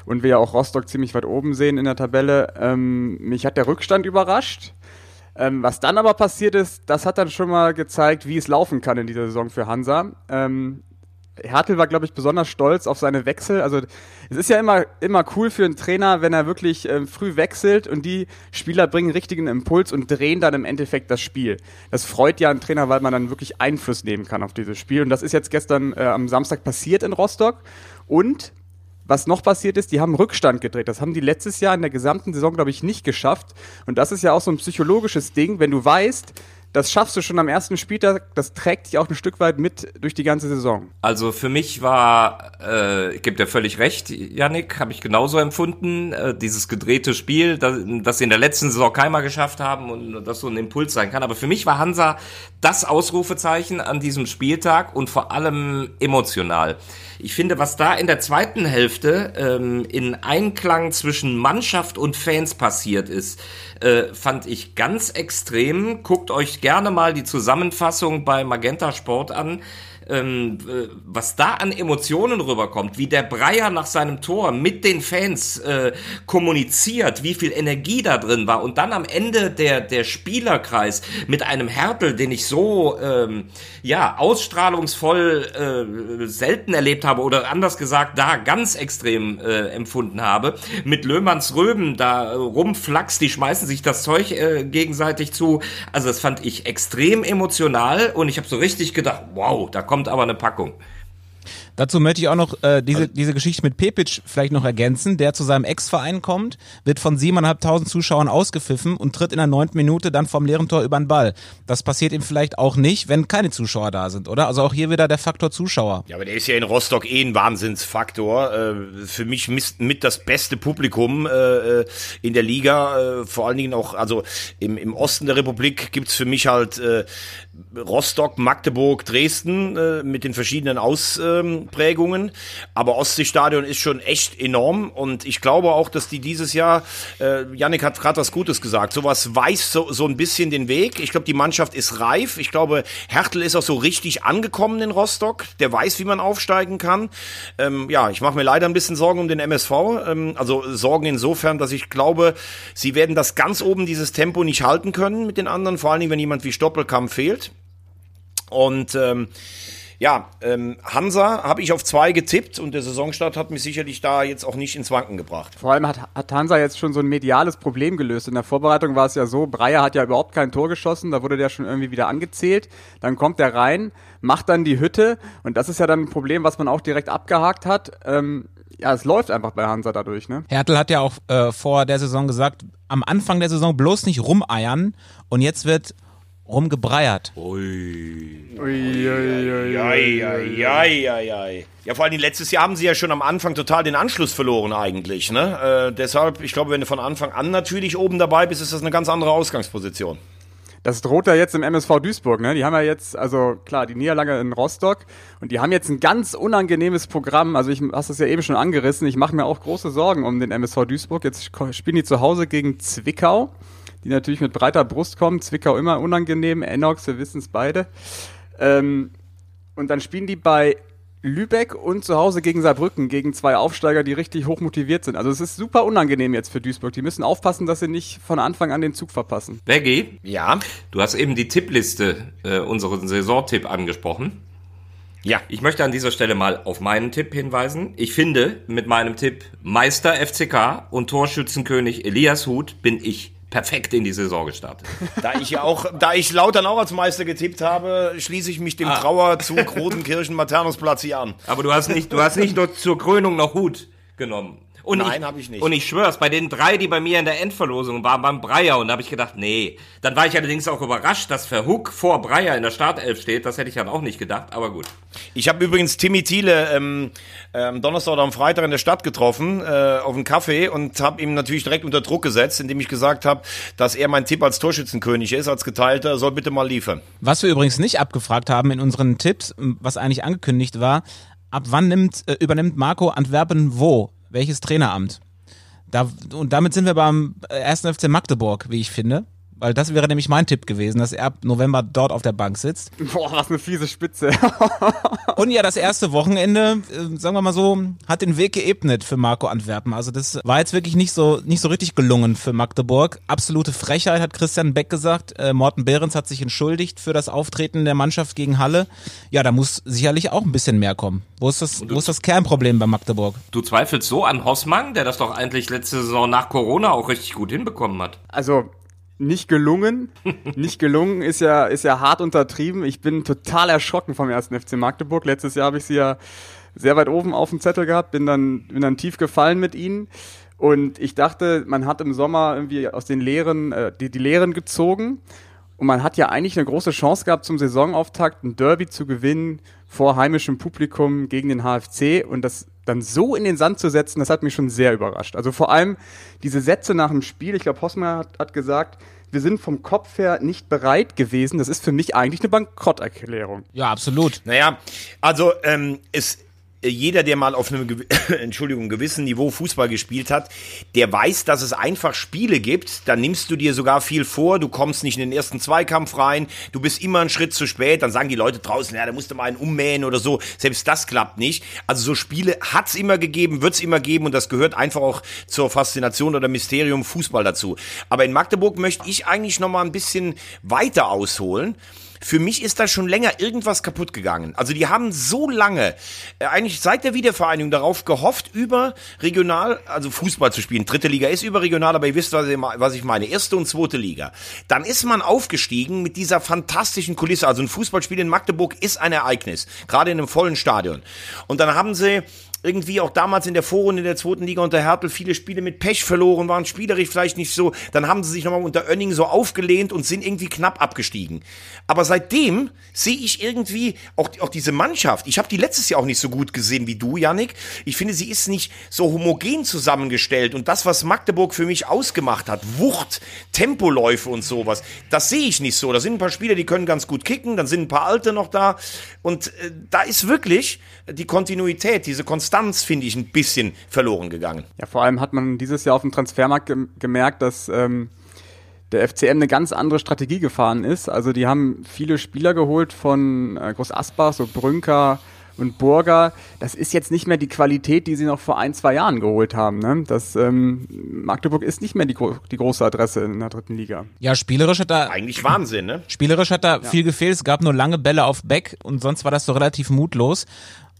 [SPEAKER 5] und wir ja auch Rostock ziemlich weit oben sehen in der Tabelle. Ähm, mich hat der Rückstand überrascht. Ähm, was dann aber passiert ist, das hat dann schon mal gezeigt, wie es laufen kann in dieser Saison für Hansa. Ähm, Hertel war, glaube ich, besonders stolz auf seine Wechsel. Also es ist ja immer, immer cool für einen Trainer, wenn er wirklich äh, früh wechselt und die Spieler bringen richtigen Impuls und drehen dann im Endeffekt das Spiel. Das freut ja einen Trainer, weil man dann wirklich Einfluss nehmen kann auf dieses Spiel. Und das ist jetzt gestern äh, am Samstag passiert in Rostock. Und was noch passiert ist, die haben Rückstand gedreht. Das haben die letztes Jahr in der gesamten Saison, glaube ich, nicht geschafft. Und das ist ja auch so ein psychologisches Ding, wenn du weißt, das schaffst du schon am ersten Spieltag, das trägt dich auch ein Stück weit mit durch die ganze Saison.
[SPEAKER 3] Also für mich war, äh, ich gebe dir völlig recht, Yannick, habe ich genauso empfunden, äh, dieses gedrehte Spiel, das, das sie in der letzten Saison keinmal geschafft haben und das so ein Impuls sein kann. Aber für mich war Hansa das Ausrufezeichen an diesem Spieltag und vor allem emotional. Ich finde, was da in der zweiten Hälfte ähm, in Einklang zwischen Mannschaft und Fans passiert ist, äh, fand ich ganz extrem. Guckt euch gerne mal die Zusammenfassung bei Magenta Sport an ähm, äh, was da an Emotionen rüberkommt, wie der Breyer nach seinem Tor mit den Fans äh, kommuniziert, wie viel Energie da drin war und dann am Ende der der Spielerkreis mit einem Härtel, den ich so ähm, ja ausstrahlungsvoll äh, selten erlebt habe oder anders gesagt da ganz extrem äh, empfunden habe, mit Löhmanns Röben da rumflaxt, die schmeißen sich das Zeug äh, gegenseitig zu. Also das fand ich extrem emotional und ich habe so richtig gedacht, wow, da kommt kommt aber eine Packung.
[SPEAKER 2] Dazu möchte ich auch noch äh, diese, diese Geschichte mit Pepic vielleicht noch ergänzen, der zu seinem Ex-Verein kommt, wird von siebeneinhalbtausend Zuschauern ausgepfiffen und tritt in der neunten Minute dann vom leeren Tor über den Ball. Das passiert ihm vielleicht auch nicht, wenn keine Zuschauer da sind, oder? Also auch hier wieder der Faktor Zuschauer.
[SPEAKER 4] Ja, aber der ist ja in Rostock eh ein Wahnsinnsfaktor. Äh, für mich mit das beste Publikum äh, in der Liga, äh, vor allen Dingen auch, also im, im Osten der Republik gibt's für mich halt Rostock, Magdeburg, Dresden mit den verschiedenen Aus ähm, Prägungen. Aber Ostseestadion ist schon echt enorm und ich glaube auch, dass die dieses Jahr, äh, Yannick hat gerade was Gutes gesagt, sowas weiß so, so ein bisschen den Weg. Ich glaube, die Mannschaft ist reif. Ich glaube, Hertel ist auch so richtig angekommen in Rostock. Der weiß, wie man aufsteigen kann. Ähm, ja, ich mache mir leider ein bisschen Sorgen um den MSV. Ähm, also Sorgen insofern, dass ich glaube, sie werden das ganz oben, dieses Tempo nicht halten können mit den anderen, vor allen Dingen, wenn jemand wie Stoppelkamp fehlt. Und ähm, ja, ähm, Hansa habe ich auf zwei getippt und der Saisonstart hat mich sicherlich da jetzt auch nicht ins Wanken gebracht.
[SPEAKER 5] Vor allem hat, hat Hansa jetzt schon so ein mediales Problem gelöst. In der Vorbereitung war es ja so, Breyer hat ja überhaupt kein Tor geschossen, da wurde der schon irgendwie wieder angezählt. Dann kommt der rein, macht dann die Hütte und das ist ja dann ein Problem, was man auch direkt abgehakt hat. Ähm, ja, es läuft einfach bei Hansa dadurch, ne?
[SPEAKER 2] Hertel hat ja auch äh, vor der Saison gesagt, am Anfang der Saison bloß nicht rumeiern und jetzt wird rumgebreiert. Ui. Ui, ui,
[SPEAKER 4] ui, ui, ui, Ja, vor allem letztes Jahr haben sie ja schon am Anfang total den Anschluss verloren eigentlich. Ne? Äh, deshalb, ich glaube, wenn du von Anfang an natürlich oben dabei bist, ist das eine ganz andere Ausgangsposition.
[SPEAKER 5] Das droht ja jetzt im MSV Duisburg, ne? Die haben ja jetzt, also klar, die Niederlage in Rostock und die haben jetzt ein ganz unangenehmes Programm. Also ich hast es ja eben schon angerissen. Ich mache mir auch große Sorgen um den MSV Duisburg. Jetzt spielen die zu Hause gegen Zwickau, die natürlich mit breiter Brust kommen. Zwickau immer unangenehm, Enox, wir wissen es beide. Ähm, und dann spielen die bei Lübeck und zu Hause gegen Saarbrücken, gegen zwei Aufsteiger, die richtig hoch motiviert sind. Also es ist super unangenehm jetzt für Duisburg. Die müssen aufpassen, dass sie nicht von Anfang an den Zug verpassen.
[SPEAKER 3] Beggy?
[SPEAKER 4] Ja.
[SPEAKER 3] Du hast eben die Tippliste, äh, unseren Saisontipp angesprochen.
[SPEAKER 4] Ja.
[SPEAKER 3] Ich möchte an dieser Stelle mal auf meinen Tipp hinweisen. Ich finde, mit meinem Tipp Meister FCK und Torschützenkönig Elias Huth bin ich perfekt in die Saison gestartet. (laughs)
[SPEAKER 4] Da ich ja auch, da ich Lautern auch als Meister getippt habe, schließe ich mich dem
[SPEAKER 3] Ah.
[SPEAKER 4] Trauerzug Rotenkirchen Maternusplatz hier an.
[SPEAKER 3] Aber du hast nicht, du hast nicht nur zur Krönung noch Hut genommen. Und
[SPEAKER 4] Nein, hab ich nicht.
[SPEAKER 3] Und ich schwör's, bei den drei, die bei mir in der Endverlosung waren, beim Breyer, und da habe ich gedacht, nee. Dann war ich allerdings auch überrascht, dass Verhook vor Breyer in der Startelf steht. Das hätte ich dann auch nicht gedacht, aber gut.
[SPEAKER 4] Ich habe übrigens Timmy Thiele ähm, am Donnerstag oder am Freitag in der Stadt getroffen, äh, auf einen Kaffee und habe ihm natürlich direkt unter Druck gesetzt, indem ich gesagt habe, dass er mein Tipp als Torschützenkönig ist, als Geteilter, soll bitte mal liefern.
[SPEAKER 2] Was wir übrigens nicht abgefragt haben in unseren Tipps, was eigentlich angekündigt war, ab wann nimmt, äh, übernimmt Marco Antwerpen wo? Welches Traineramt? Da, und damit sind wir beim äh, 1. FC Magdeburg, wie ich finde. Weil das wäre nämlich mein Tipp gewesen, dass er ab November dort auf der Bank sitzt.
[SPEAKER 5] Boah, was eine fiese Spitze. (laughs)
[SPEAKER 2] Und ja, das erste Wochenende, äh, sagen wir mal so, hat den Weg geebnet für Marco Antwerpen. Also das war jetzt wirklich nicht so nicht so richtig gelungen für Magdeburg. Absolute Frechheit, hat Christian Beck gesagt. Äh, Morten Behrens hat sich entschuldigt für das Auftreten der Mannschaft gegen Halle. Ja, da muss sicherlich auch ein bisschen mehr kommen. Wo ist das, wo ist das Kernproblem bei Magdeburg?
[SPEAKER 3] Du zweifelst so an Hossmann, der das doch eigentlich letzte Saison nach Corona auch richtig gut hinbekommen hat.
[SPEAKER 5] Also nicht gelungen. (laughs) nicht gelungen ist ja, ist ja hart untertrieben. Ich bin total erschrocken vom ersten FC Magdeburg. Letztes Jahr habe ich sie ja sehr weit oben auf dem Zettel gehabt, bin dann, bin dann tief gefallen mit ihnen. Und ich dachte, man hat im Sommer irgendwie aus den Lehren, äh, die, die Lehren gezogen. Und man hat ja eigentlich eine große Chance gehabt, zum Saisonauftakt ein Derby zu gewinnen vor heimischem Publikum gegen den HFC und das dann so in den Sand zu setzen, das hat mich schon sehr überrascht. Also vor allem diese Sätze nach dem Spiel, ich glaube, Hossmann hat, hat gesagt, wir sind vom Kopf her nicht bereit gewesen. Das ist für mich eigentlich eine Bankrotterklärung.
[SPEAKER 2] Ja, absolut.
[SPEAKER 4] Naja, also ähm, es jeder, der mal auf einem (coughs) Entschuldigung, gewissen Niveau Fußball gespielt hat, der weiß, dass es einfach Spiele gibt, da nimmst du dir sogar viel vor, du kommst nicht in den ersten Zweikampf rein, du bist immer einen Schritt zu spät, dann sagen die Leute draußen, ja, da musst du mal einen ummähen oder so, selbst das klappt nicht. Also so Spiele hat's immer gegeben, wird's immer geben und das gehört einfach auch zur Faszination oder Mysterium Fußball dazu. Aber in Magdeburg möchte ich eigentlich noch mal ein bisschen weiter ausholen. Für mich ist da schon länger irgendwas kaputt gegangen. Also die haben so lange, äh, eigentlich seit der Wiedervereinigung darauf gehofft, über regional, also Fußball zu spielen. Dritte Liga ist überregional, aber ihr wisst, was ich me- was ich meine. Erste und zweite Liga. Dann ist man aufgestiegen mit dieser fantastischen Kulisse. Also ein Fußballspiel in Magdeburg ist ein Ereignis. Gerade in einem vollen Stadion. Und dann haben sie irgendwie auch damals in der Vorrunde der zweiten Liga unter Hertel viele Spiele mit Pech verloren, waren spielerisch vielleicht nicht so. Dann haben sie sich nochmal unter Oenning so aufgelehnt und sind irgendwie knapp abgestiegen. Aber seitdem sehe ich irgendwie auch, auch diese Mannschaft. Ich habe die letztes Jahr auch nicht so gut gesehen wie du, Yannick. Ich finde, sie ist nicht so homogen zusammengestellt. Und das, was Magdeburg für mich ausgemacht hat, Wucht, Tempoläufe und sowas, das sehe ich nicht so. Da sind ein paar Spieler, die können ganz gut kicken, dann sind ein paar Alte noch da. Und äh, da ist wirklich die Kontinuität, diese Konstanz, finde ich, ein bisschen verloren gegangen.
[SPEAKER 5] Ja, vor allem hat man dieses Jahr auf dem Transfermarkt gem gemerkt, dass ähm, der FCM eine ganz andere Strategie gefahren ist. Also die haben viele Spieler geholt von äh, Groß Asbach, so Brünker und Burger. Das ist jetzt nicht mehr die Qualität, die sie noch vor ein, zwei Jahren geholt haben. Ne? Das ähm, Magdeburg ist nicht mehr die, gro die große Adresse in der dritten Liga.
[SPEAKER 2] Ja, spielerisch hat da
[SPEAKER 4] Eigentlich Wahnsinn, ne?
[SPEAKER 2] Spielerisch hat da viel gefehlt. Es gab nur lange Bälle auf Beck und sonst war das so relativ mutlos.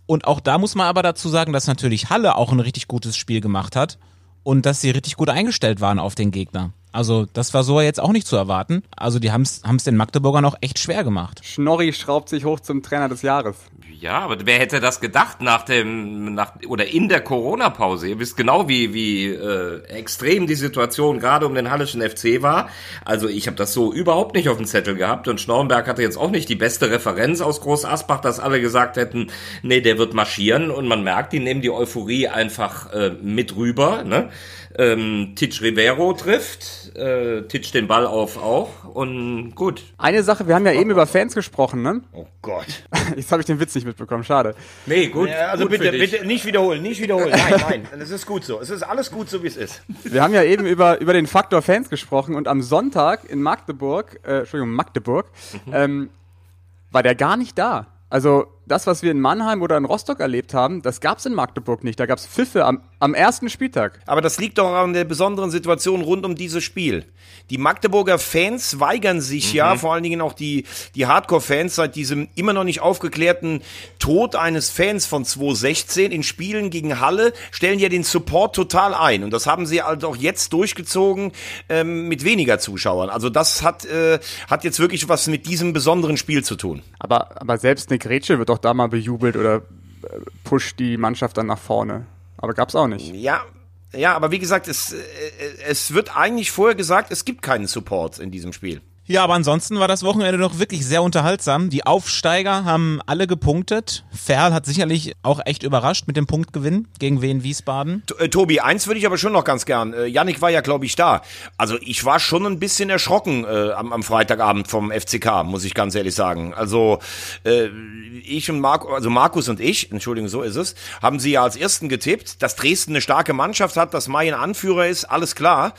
[SPEAKER 2] Und auch da muss man aber dazu sagen, dass natürlich Halle auch ein richtig gutes Spiel gemacht hat und dass sie richtig gut eingestellt waren auf den Gegner. Also das war so jetzt auch nicht zu erwarten. Also die haben es den Magdeburgern auch echt schwer gemacht.
[SPEAKER 5] Schnorri schraubt sich hoch zum Trainer des Jahres.
[SPEAKER 3] Ja, aber wer hätte das gedacht nach dem, nach, oder in der Corona-Pause? Ihr wisst genau, wie, wie äh, extrem die Situation gerade um den Hallischen FC war. Also ich habe das so überhaupt nicht auf dem Zettel gehabt und Schnorrenberg hatte jetzt auch nicht die beste Referenz aus Groß Asbach, dass alle gesagt hätten, nee, der wird marschieren und man merkt, die nehmen die Euphorie einfach äh, mit rüber. Ne? Ähm, Titch Rivero trifft, äh, titscht den Ball auf auch und gut.
[SPEAKER 5] Eine Sache, wir haben ja eben über Fans gesprochen, ne?
[SPEAKER 4] Oh Gott. (laughs)
[SPEAKER 5] Jetzt habe ich den Witz nicht mitbekommen, schade.
[SPEAKER 3] Nee, gut.
[SPEAKER 4] Ja, also
[SPEAKER 3] gut
[SPEAKER 4] bitte, bitte nicht wiederholen, nicht wiederholen. Nein, (laughs) nein, es ist gut so. Es ist alles gut so, wie es ist.
[SPEAKER 5] Wir haben ja eben über, über den Faktor Fans gesprochen und am Sonntag in Magdeburg, äh, Entschuldigung, Magdeburg, ähm, war der gar nicht da. Also das, was wir in Mannheim oder in Rostock erlebt haben, das gab es in Magdeburg nicht. Da gab es Pfiffe am, am ersten Spieltag.
[SPEAKER 4] Aber das liegt doch an der besonderen Situation rund um dieses Spiel. Die Magdeburger Fans weigern sich ja, vor allen Dingen auch die, die Hardcore-Fans, seit diesem immer noch nicht aufgeklärten Tod eines Fans von 2016 in Spielen gegen Halle, stellen ja den Support total ein. Und das haben sie halt auch jetzt durchgezogen ähm, mit weniger Zuschauern. Also das hat, äh, hat jetzt wirklich was mit diesem besonderen Spiel zu tun.
[SPEAKER 5] Aber, aber selbst eine Grätsche wird doch da mal bejubelt oder äh, pusht die Mannschaft dann nach vorne. Aber gab's auch nicht.
[SPEAKER 4] Ja, ja, aber wie gesagt, es, äh, es wird eigentlich vorher gesagt, es gibt keinen Support in diesem Spiel.
[SPEAKER 2] Ja, aber ansonsten war das Wochenende doch wirklich sehr unterhaltsam. Die Aufsteiger haben alle gepunktet. Ferl hat sicherlich auch echt überrascht mit dem Punktgewinn gegen Wien Wiesbaden.
[SPEAKER 4] T- äh, Tobi, eins würde ich aber schon noch ganz gern. Äh, Yannick war ja, glaube ich, da. Also ich war schon ein bisschen erschrocken äh, am, am Freitagabend vom FCK, muss ich ganz ehrlich sagen. Also äh, ich und Marco, also Markus und ich, Entschuldigung, so ist es, haben sie ja als ersten getippt, dass Dresden eine starke Mannschaft hat, dass Mai ein Anführer ist, alles klar.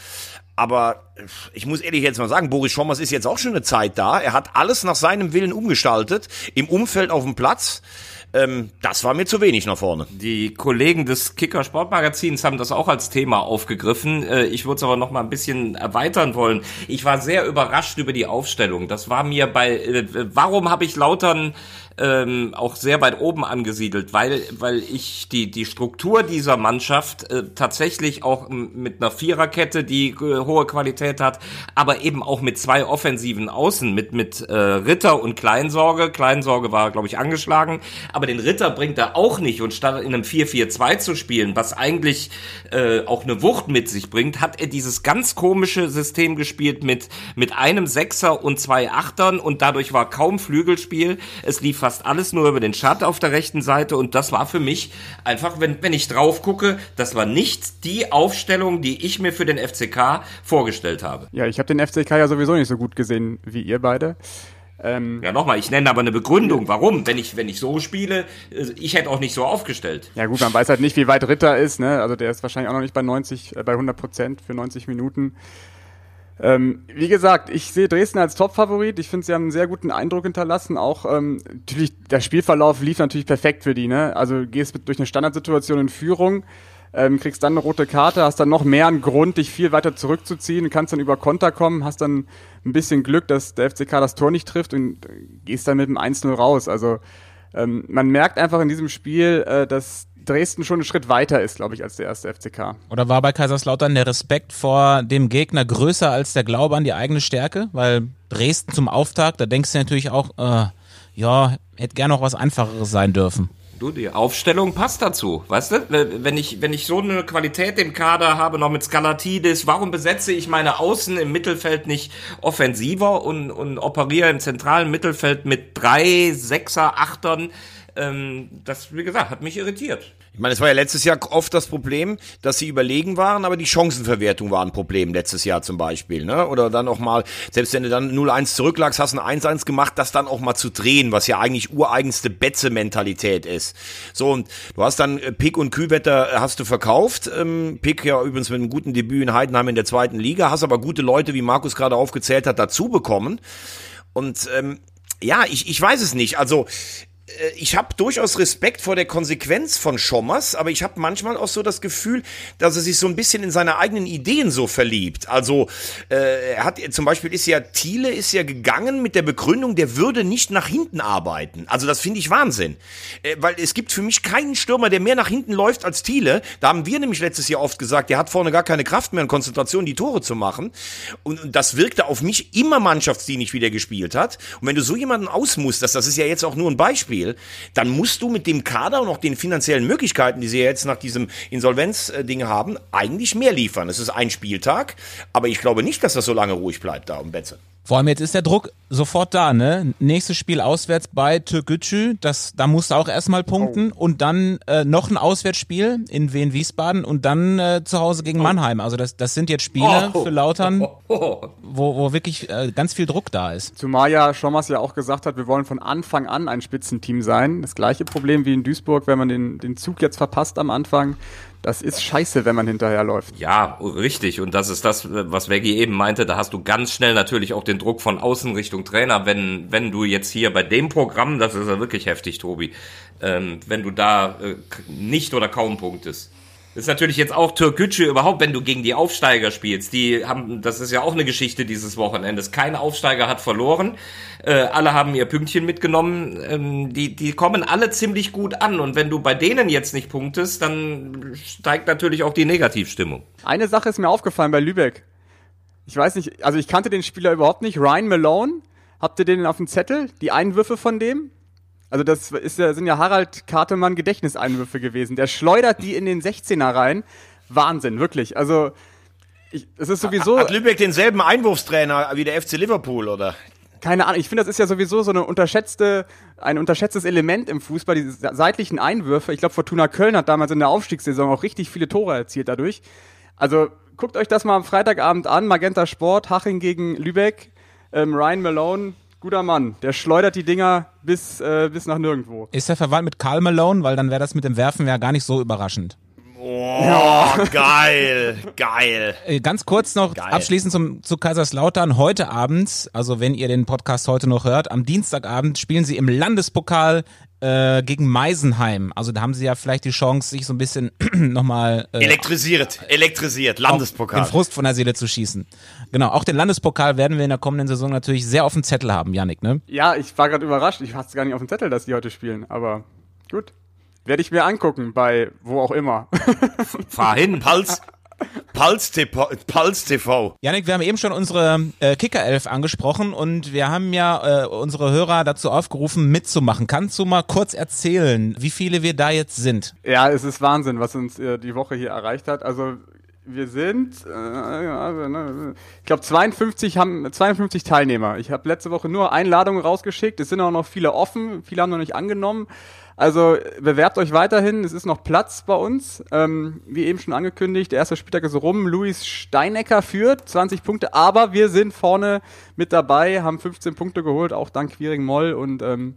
[SPEAKER 4] Aber äh, ich muss ehrlich jetzt mal sagen, Boris Schommers ist jetzt auch schon eine Zeit da. Er hat alles nach seinem Willen umgestaltet, im Umfeld auf dem Platz. Ähm, das war mir zu wenig nach vorne.
[SPEAKER 3] Die Kollegen des Kicker Sportmagazins haben das auch als Thema aufgegriffen. Äh, Ich würde es aber noch mal ein bisschen erweitern wollen. Ich war sehr überrascht über die Aufstellung. Das war mir bei, äh, warum habe ich Lautern ähm, auch sehr weit oben angesiedelt, weil weil ich die die Struktur dieser Mannschaft äh, tatsächlich auch mit einer Viererkette, die äh, hohe Qualität hat, aber eben auch mit zwei offensiven Außen, mit mit äh, Ritter und Kleinsorge. Kleinsorge war glaube ich angeschlagen, aber den Ritter bringt er auch nicht und statt in einem 4-4-2 zu spielen, was eigentlich äh, auch eine Wucht mit sich bringt, hat er dieses ganz komische System gespielt mit mit einem Sechser und zwei Achtern und dadurch war kaum Flügelspiel. Es lief fast alles nur über den Schatt auf der rechten Seite und das war für mich einfach, wenn, wenn ich drauf gucke, das war nicht die Aufstellung, die ich mir für den FCK vorgestellt habe.
[SPEAKER 5] Ja, ich habe den FCK ja sowieso nicht so gut gesehen wie ihr beide. Ähm,
[SPEAKER 3] Ja, nochmal, ich nenne aber eine Begründung, warum. Wenn ich, wenn ich so spiele, äh, ich hätte auch nicht so aufgestellt.
[SPEAKER 5] Ja gut, man weiß halt nicht, wie weit Ritter ist, ne? Also der ist wahrscheinlich auch noch nicht bei 90, äh, bei 100 Prozent für 90 Minuten. Ähm, wie gesagt, ich sehe Dresden als Top-Favorit. Ich finde, sie haben einen sehr guten Eindruck hinterlassen. Auch ähm, natürlich, der Spielverlauf lief natürlich perfekt für die, ne? Also gehst durch eine Standardsituation in Führung, ähm, kriegst dann eine rote Karte, hast dann noch mehr einen Grund, dich viel weiter zurückzuziehen, kannst dann über Konter kommen, hast dann ein bisschen Glück, dass der FCK das Tor nicht trifft und äh, gehst dann mit dem 1-0 raus. Also ähm, man merkt einfach in diesem Spiel, äh, dass Dresden schon einen Schritt weiter ist, glaube ich, als der erste FCK.
[SPEAKER 2] Oder war bei Kaiserslautern der Respekt vor dem Gegner größer als der Glaube an die eigene Stärke? Weil Dresden zum Auftakt, da denkst du natürlich auch, äh, ja, hätte gern noch was Einfacheres sein dürfen.
[SPEAKER 3] Du, die Aufstellung passt dazu, weißt du? Wenn ich, wenn ich so eine Qualität im Kader habe, noch mit Skalatidis, warum besetze ich meine Außen im Mittelfeld nicht offensiver und, und operiere im zentralen Mittelfeld mit drei, Sechser, Achtern? Ähm, das, wie gesagt, hat mich irritiert.
[SPEAKER 4] Ich meine, es war ja letztes Jahr oft das Problem, dass sie überlegen waren, aber die Chancenverwertung war ein Problem letztes Jahr zum Beispiel. Ne? Oder dann auch mal, selbst wenn du dann 0-1 zurücklagst, hast ein 1-1 gemacht, das dann auch mal zu drehen, was ja eigentlich ureigenste Betze-Mentalität ist. So, und du hast dann äh, Pick und Kühlwetter äh, hast du verkauft. Ähm, Pick ja übrigens mit einem guten Debüt in Heidenheim in der zweiten Liga, hast aber gute Leute, wie Markus gerade aufgezählt hat, dazu bekommen. Und ähm, ja, ich, ich weiß es nicht. Also ich habe durchaus Respekt vor der Konsequenz von Schommers, aber ich habe manchmal auch so das Gefühl, dass er sich so ein bisschen in seine eigenen Ideen so verliebt. Also äh, er hat zum Beispiel ist ja Thiele ist ja gegangen mit der Begründung, der würde nicht nach hinten arbeiten. Also das finde ich Wahnsinn, äh, weil es gibt für mich keinen Stürmer, der mehr nach hinten läuft als Thiele. Da haben wir nämlich letztes Jahr oft gesagt, der hat vorne gar keine Kraft mehr und Konzentration, die Tore zu machen. Und, und das wirkte auf mich immer mannschaftsdienlich, wie der gespielt hat. Und wenn du so jemanden ausmusterst, das ist ja jetzt auch nur ein Beispiel, dann musst du mit dem Kader und auch den finanziellen Möglichkeiten, die sie jetzt nach diesem Insolvenzding haben, eigentlich mehr liefern. Es ist ein Spieltag, aber ich glaube nicht, dass das so lange ruhig bleibt da um Betze.
[SPEAKER 2] Vor allem jetzt ist der Druck sofort da, ne? Nächstes Spiel auswärts bei Türkgücü, das da musst du auch erstmal punkten
[SPEAKER 5] Oh.
[SPEAKER 2] und dann äh, noch ein Auswärtsspiel in Wien Wiesbaden und dann äh, zu Hause gegen Mannheim. Also das das sind jetzt Spiele
[SPEAKER 3] Oh.
[SPEAKER 2] für Lautern,
[SPEAKER 3] Oh, oh.
[SPEAKER 2] wo wo wirklich äh, ganz viel Druck da ist.
[SPEAKER 5] Zumal ja Schommers ja auch gesagt hat, wir wollen von Anfang an ein Spitzenteam sein. Das gleiche Problem wie in Duisburg, wenn man den, den Zug jetzt verpasst am Anfang. Das ist scheiße, wenn man hinterherläuft.
[SPEAKER 3] Ja, richtig. Und das ist das, was Veggie eben meinte. Da hast du ganz schnell natürlich auch den Druck von außen Richtung Trainer. Wenn, wenn du jetzt hier bei dem Programm, das ist ja wirklich heftig, Tobi, ähm, wenn du da äh, nicht oder kaum punktest. Das ist natürlich jetzt auch Türkgücü überhaupt, wenn du gegen die Aufsteiger spielst. Die haben, das ist ja auch eine Geschichte dieses Wochenendes. Kein Aufsteiger hat verloren. Äh, alle haben ihr Pünktchen mitgenommen. Ähm, die, die kommen alle ziemlich gut an. Und wenn du bei denen jetzt nicht punktest, dann steigt natürlich auch die Negativstimmung.
[SPEAKER 5] Eine Sache ist mir aufgefallen bei Lübeck. Ich weiß nicht, also ich kannte den Spieler überhaupt nicht. Ryan Malone, habt ihr den auf dem Zettel? Die Einwürfe von dem? Also das ist ja, sind ja Harald Kartemann Gedächtniseinwürfe gewesen. Der schleudert die in den 16er rein. Wahnsinn, wirklich. Also ich, es ist sowieso
[SPEAKER 4] Hat Lübeck denselben Einwurfstrainer wie der FC Liverpool, oder?
[SPEAKER 5] keine Ahnung. Ich finde, das ist ja sowieso so eine unterschätzte, ein unterschätztes Element im Fußball, diese seitlichen Einwürfe. Ich glaube, Fortuna Köln hat damals in der Aufstiegssaison auch richtig viele Tore erzielt dadurch. Also guckt euch das mal am Freitagabend an. Magenta Sport, Haching gegen Lübeck. Ähm, Ryan Malone, guter Mann. Der schleudert die Dinger bis, äh, bis nach nirgendwo.
[SPEAKER 2] Ist er verwandt mit Karl Malone, weil dann wäre das mit dem Werfen ja gar nicht so überraschend.
[SPEAKER 4] Oh, geil, geil.
[SPEAKER 2] Äh, Ganz kurz noch
[SPEAKER 4] Geil.
[SPEAKER 2] abschließend zum, zu Kaiserslautern. Heute Abend, also wenn ihr den Podcast heute noch hört, am Dienstagabend spielen sie im Landespokal äh, gegen Meisenheim. Also da haben sie ja vielleicht die Chance, sich so ein bisschen (clears throat) nochmal äh,
[SPEAKER 4] Elektrisiert, elektrisiert,
[SPEAKER 2] den
[SPEAKER 4] Landespokal.
[SPEAKER 2] Frust von der Seele zu schießen. Genau, auch den Landespokal werden wir in der kommenden Saison natürlich sehr auf dem Zettel haben, Yannick, ne?
[SPEAKER 5] Ja, ich war gerade überrascht. Ich hatte es gar nicht auf dem Zettel, dass die heute spielen. Aber gut. Werde ich mir angucken bei wo auch immer.
[SPEAKER 3] Fahr hin.
[SPEAKER 4] Pulse, (laughs) Pulse TV.
[SPEAKER 2] Yannick, wir haben eben schon unsere äh, Kickerelf angesprochen und wir haben ja äh, unsere Hörer dazu aufgerufen, mitzumachen. Kannst du mal kurz erzählen, wie viele wir da jetzt sind?
[SPEAKER 5] Ja, es ist Wahnsinn, was uns äh, die Woche hier erreicht hat. Also wir sind, äh, ja, ne, ich glaube 52 haben 52 Teilnehmer. Ich habe letzte Woche nur Einladungen rausgeschickt. Es sind auch noch viele offen. Viele haben noch nicht angenommen. Also bewerbt euch weiterhin. Es ist noch Platz bei uns. Ähm, wie eben schon angekündigt, der erste Spieltag ist rum. Luis Steinecker führt 20 Punkte, aber wir sind vorne mit dabei, haben 15 Punkte geholt, auch dank Quiring Moll und ähm,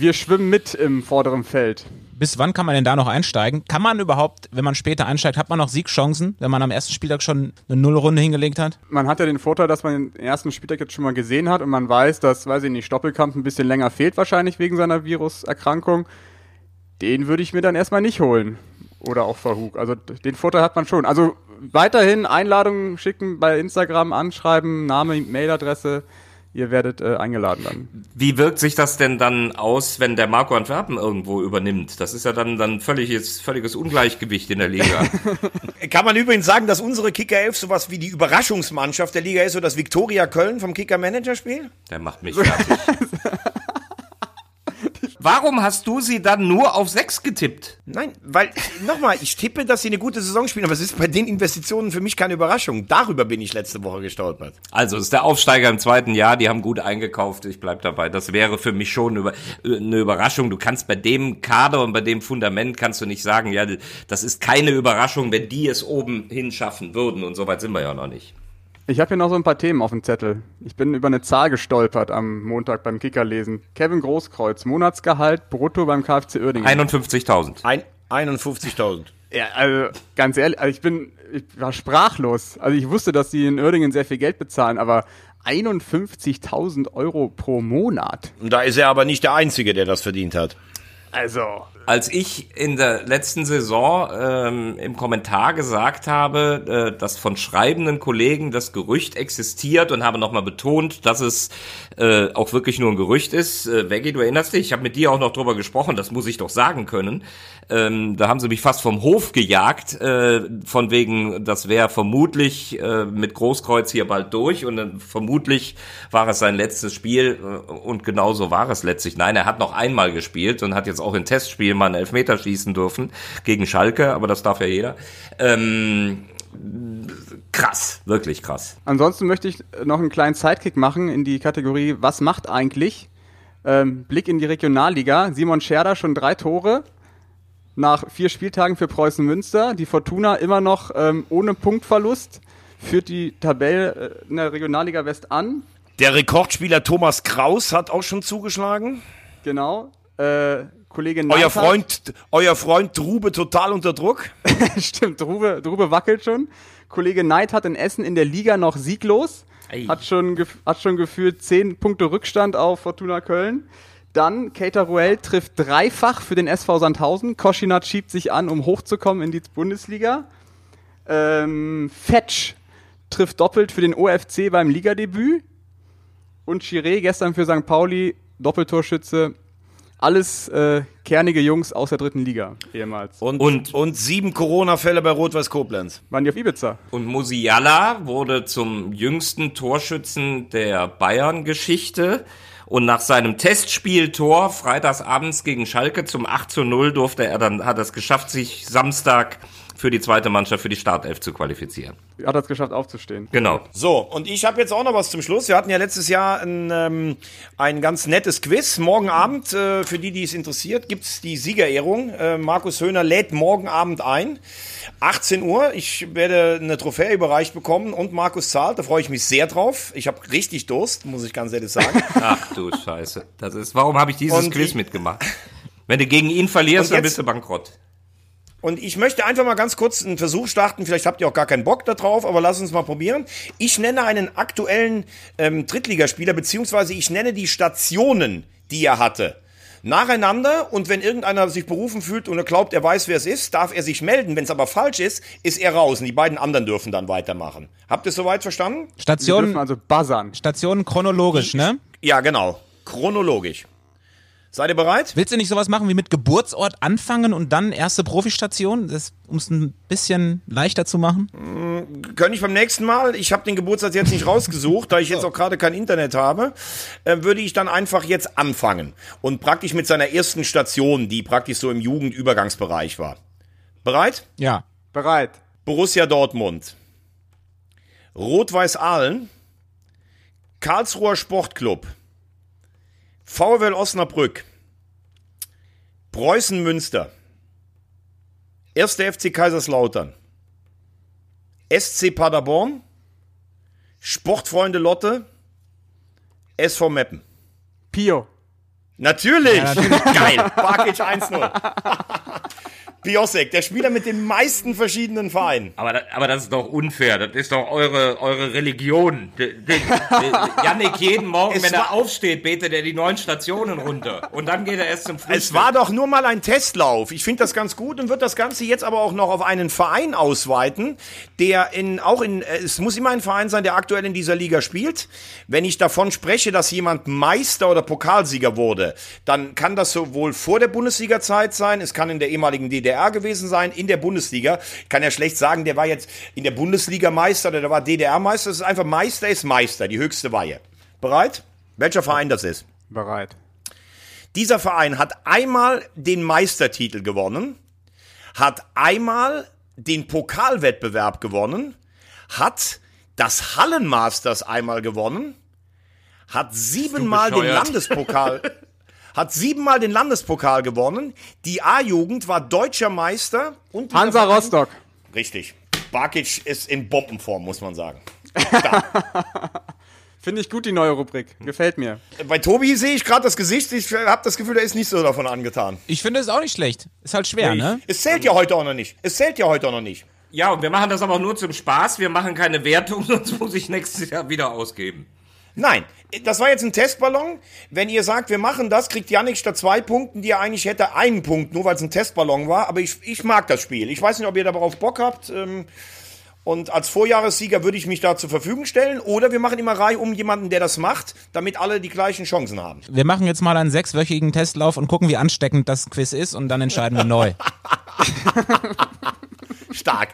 [SPEAKER 5] wir schwimmen mit im vorderen Feld.
[SPEAKER 2] Bis wann kann man denn da noch einsteigen? Kann man überhaupt, wenn man später einsteigt, hat man noch Siegchancen, wenn man am ersten Spieltag schon eine Nullrunde hingelegt hat?
[SPEAKER 5] man hat ja den Vorteil, dass man den ersten Spieltag jetzt schon mal gesehen hat und man weiß, dass, weiß ich nicht, Stoppelkamp ein bisschen länger fehlt wahrscheinlich wegen seiner Viruserkrankung. Den würde ich mir dann erstmal nicht holen. Oder auch Verhug. Also den Vorteil hat man schon. Also weiterhin Einladungen schicken bei Instagram, anschreiben, Name, Mailadresse. Ihr werdet äh, eingeladen dann.
[SPEAKER 3] Wie wirkt sich das denn dann aus, wenn der Marco Antwerpen irgendwo übernimmt? Das ist ja dann dann völliges völliges Ungleichgewicht in der Liga. (laughs)
[SPEAKER 4] Kann man übrigens sagen, dass unsere Kicker 11 sowas wie die Überraschungsmannschaft der Liga ist, so das Viktoria Köln vom Kicker-Manager-Spiel?
[SPEAKER 3] Der macht mich fertig. (laughs) Warum hast du sie dann nur auf sechs getippt?
[SPEAKER 4] Nein, weil, nochmal, ich tippe, dass sie eine gute Saison spielen, aber es ist bei den Investitionen für mich keine Überraschung. Darüber bin ich letzte Woche gestolpert.
[SPEAKER 3] Also es ist der Aufsteiger im zweiten Jahr, die haben gut eingekauft, ich bleib dabei. Das wäre für mich schon eine Überraschung. Du kannst bei dem Kader und bei dem Fundament kannst du nicht sagen, ja, das ist keine Überraschung, wenn die es oben hinschaffen würden. Und so weit sind wir ja noch nicht.
[SPEAKER 5] Ich habe hier noch so ein paar Themen auf dem Zettel. Ich bin über eine Zahl gestolpert am Montag beim Kickerlesen. Kevin Großkreuz, Monatsgehalt brutto beim KfC Uerdingen.
[SPEAKER 3] 51.000.
[SPEAKER 4] Ein, 51.000.
[SPEAKER 5] Ja, also ganz ehrlich, also ich bin, ich war sprachlos. Also ich wusste, dass die in Uerdingen sehr viel Geld bezahlen, aber 51.000 Euro pro Monat.
[SPEAKER 4] Und da ist er aber nicht der Einzige, der das verdient hat.
[SPEAKER 5] Also,
[SPEAKER 3] Als ich in der letzten Saison ähm, im Kommentar gesagt habe, äh, dass von schreibenden Kollegen das Gerücht existiert und habe nochmal betont, dass es äh, auch wirklich nur ein Gerücht ist. Äh, Veggie, du erinnerst dich, ich habe mit dir auch noch drüber gesprochen, das muss ich doch sagen können. Ähm, da haben sie mich fast vom Hof gejagt, äh, von wegen, das wäre vermutlich äh, mit Großkreuz hier bald durch und dann vermutlich war es sein letztes Spiel äh, und genauso war es letztlich. Nein, er hat noch einmal gespielt und hat jetzt auch in Testspielen mal einen Elfmeter schießen dürfen gegen Schalke, aber das darf ja jeder. Ähm, krass, wirklich krass.
[SPEAKER 5] Ansonsten möchte ich noch einen kleinen Sidekick machen in die Kategorie Was macht eigentlich? Ähm, Blick in die Regionalliga. Simon Scherder schon drei Tore nach vier Spieltagen für Preußen Münster. Die Fortuna immer noch ähm, ohne Punktverlust. Führt die Tabelle äh, in der Regionalliga West an.
[SPEAKER 4] Der Rekordspieler Thomas Kraus hat auch schon zugeschlagen.
[SPEAKER 5] Genau. Äh, Kollege
[SPEAKER 4] Euer
[SPEAKER 5] Neidhardt-
[SPEAKER 4] Freund, euer Freund Drube total unter Druck. (laughs)
[SPEAKER 5] Stimmt, Drube, Drube wackelt schon. Kollege Neid hat in Essen in der Liga noch sieglos.
[SPEAKER 3] Ei.
[SPEAKER 5] Hat schon, hat schon gefühlt 10 Punkte Rückstand auf Fortuna Köln. Dann Keita Ruel trifft dreifach für den SV Sandhausen. Koschinat schiebt sich an, um hochzukommen in die Bundesliga. Ähm, Fetsch trifft doppelt für den OFC beim Ligadebüt. Und Chiré gestern für St. Pauli, Doppeltorschütze. Alles äh, kernige Jungs aus der dritten Liga, ehemals.
[SPEAKER 4] Und,
[SPEAKER 3] Und-
[SPEAKER 4] und sieben Corona-Fälle bei Rot-Weiß Koblenz.
[SPEAKER 5] Waren die auf Ibiza?
[SPEAKER 3] Und Musiala wurde zum jüngsten Torschützen der Bayern-Geschichte. Und nach seinem Testspieltor freitagsabends gegen Schalke zum 8 zu 0 durfte er dann, hat es geschafft, sich Samstag für die zweite Mannschaft für die Startelf zu qualifizieren.
[SPEAKER 5] Hat er es geschafft aufzustehen.
[SPEAKER 3] Genau.
[SPEAKER 4] So, und ich habe jetzt auch noch was zum Schluss. Wir hatten ja letztes Jahr ein, ähm, ein ganz nettes Quiz. Morgen Abend, äh, für die, die es interessiert, gibt's die Siegerehrung. Äh, Markus Höhner lädt morgen Abend ein. 18 Uhr. Ich werde eine Trophäe überreicht bekommen und Markus zahlt. Da freue ich mich sehr drauf. Ich habe richtig Durst, muss ich ganz ehrlich sagen. (laughs)
[SPEAKER 3] Ach du Scheiße. Das ist, warum habe ich dieses
[SPEAKER 4] Und
[SPEAKER 3] Quiz
[SPEAKER 4] ich-
[SPEAKER 3] mitgemacht? Wenn du gegen ihn verlierst,
[SPEAKER 4] Und
[SPEAKER 3] dann
[SPEAKER 4] jetzt-
[SPEAKER 3] bist du bankrott.
[SPEAKER 4] Und ich möchte einfach mal ganz kurz einen Versuch starten. Vielleicht habt ihr auch gar keinen Bock darauf, aber lass uns mal probieren. Ich nenne einen aktuellen ähm, Drittligaspieler, beziehungsweise ich nenne die Stationen, die er hatte. Nacheinander und wenn irgendeiner sich berufen fühlt und er glaubt, er weiß, wer es ist, darf er sich melden. Wenn es aber falsch ist, ist er raus und die beiden anderen dürfen dann weitermachen. Habt ihr es soweit verstanden?
[SPEAKER 2] Stationen,
[SPEAKER 5] also buzzern.
[SPEAKER 2] Stationen chronologisch, ne?
[SPEAKER 4] Ja, genau. Chronologisch. Seid ihr bereit?
[SPEAKER 2] Willst du nicht sowas machen wie mit Geburtsort anfangen und dann erste Profistation, um es ein bisschen leichter zu machen?
[SPEAKER 4] Könnte ich beim nächsten Mal, ich habe den Geburtstag jetzt nicht rausgesucht, da ich jetzt auch gerade kein Internet habe, äh, würde ich dann einfach jetzt anfangen. Und praktisch mit seiner ersten Station, die praktisch so im Jugendübergangsbereich war. Bereit?
[SPEAKER 2] Ja.
[SPEAKER 5] Bereit.
[SPEAKER 4] Borussia Dortmund. Rot-Weiß Aalen. Karlsruher Sportclub. VfL Osnabrück. Preußen Münster. 1. FC Kaiserslautern. SC Paderborn. Sportfreunde Lotte. SV Meppen.
[SPEAKER 5] Pio.
[SPEAKER 4] Natürlich! (laughs) Geil! Barkic 1-0. (laughs) Piosek, der Spieler mit den meisten verschiedenen Vereinen.
[SPEAKER 3] Aber, da, aber das ist doch unfair. Das ist doch eure, eure Religion. De, de, de, Yannick, jeden Morgen,
[SPEAKER 4] Es
[SPEAKER 3] wenn er aufsteht, betet er die neun Stationen runter. Und dann geht er erst zum Frühstück.
[SPEAKER 4] Es war doch nur mal ein Testlauf. Ich finde das ganz gut und wird das Ganze jetzt aber auch noch auf einen Verein ausweiten, der in, auch in, äh, es muss immer ein Verein sein, der aktuell in dieser Liga spielt. Wenn ich davon spreche, dass jemand Meister oder Pokalsieger wurde, dann kann das sowohl vor der Bundesliga-Zeit sein, es kann in der ehemaligen DDR gewesen sein, in der Bundesliga. Ich kann ja schlecht sagen, der war jetzt in der Bundesliga Meister oder der war DDR-Meister. Es ist einfach Meister ist Meister, die höchste Weihe. Bereit? Welcher Verein das ist?
[SPEAKER 5] Bereit.
[SPEAKER 4] Dieser Verein hat einmal den Meistertitel gewonnen, hat einmal den Pokalwettbewerb gewonnen, hat das Hallenmasters einmal gewonnen, hat siebenmal den? Landespokal, (laughs) hat siebenmal den Landespokal gewonnen. Die A-Jugend war deutscher Meister und
[SPEAKER 5] Hansa
[SPEAKER 4] Verein-
[SPEAKER 5] Rostock.
[SPEAKER 4] Richtig. Barkic ist in Bombenform, muss man sagen. (laughs)
[SPEAKER 5] Finde ich gut, die neue Rubrik. Gefällt mir.
[SPEAKER 4] Bei Tobi sehe ich gerade das Gesicht. Ich habe das Gefühl, er ist nicht so davon angetan.
[SPEAKER 2] Ich finde es auch nicht schlecht. Ist halt schwer, ne?
[SPEAKER 4] Es zählt ja heute auch noch nicht. Es zählt ja heute auch noch nicht.
[SPEAKER 3] Ja, und wir machen das aber auch nur zum Spaß. Wir machen keine Wertung, (laughs) sonst muss ich nächstes Jahr wieder ausgeben.
[SPEAKER 4] Nein, das war jetzt ein Testballon. Wenn ihr sagt, wir machen das, kriegt Yannick statt zwei Punkten, die er eigentlich hätte, einen Punkt, nur weil es ein Testballon war. Aber ich, ich mag das Spiel. Ich weiß nicht, ob ihr darauf Bock habt. ähm, Und als Vorjahressieger würde ich mich da zur Verfügung stellen. Oder wir machen immer Reihe um jemanden, der das macht, damit alle die gleichen Chancen haben.
[SPEAKER 2] Wir machen jetzt mal einen sechswöchigen Testlauf und gucken, wie ansteckend das Quiz ist und dann entscheiden wir neu. (laughs)
[SPEAKER 4] Stark.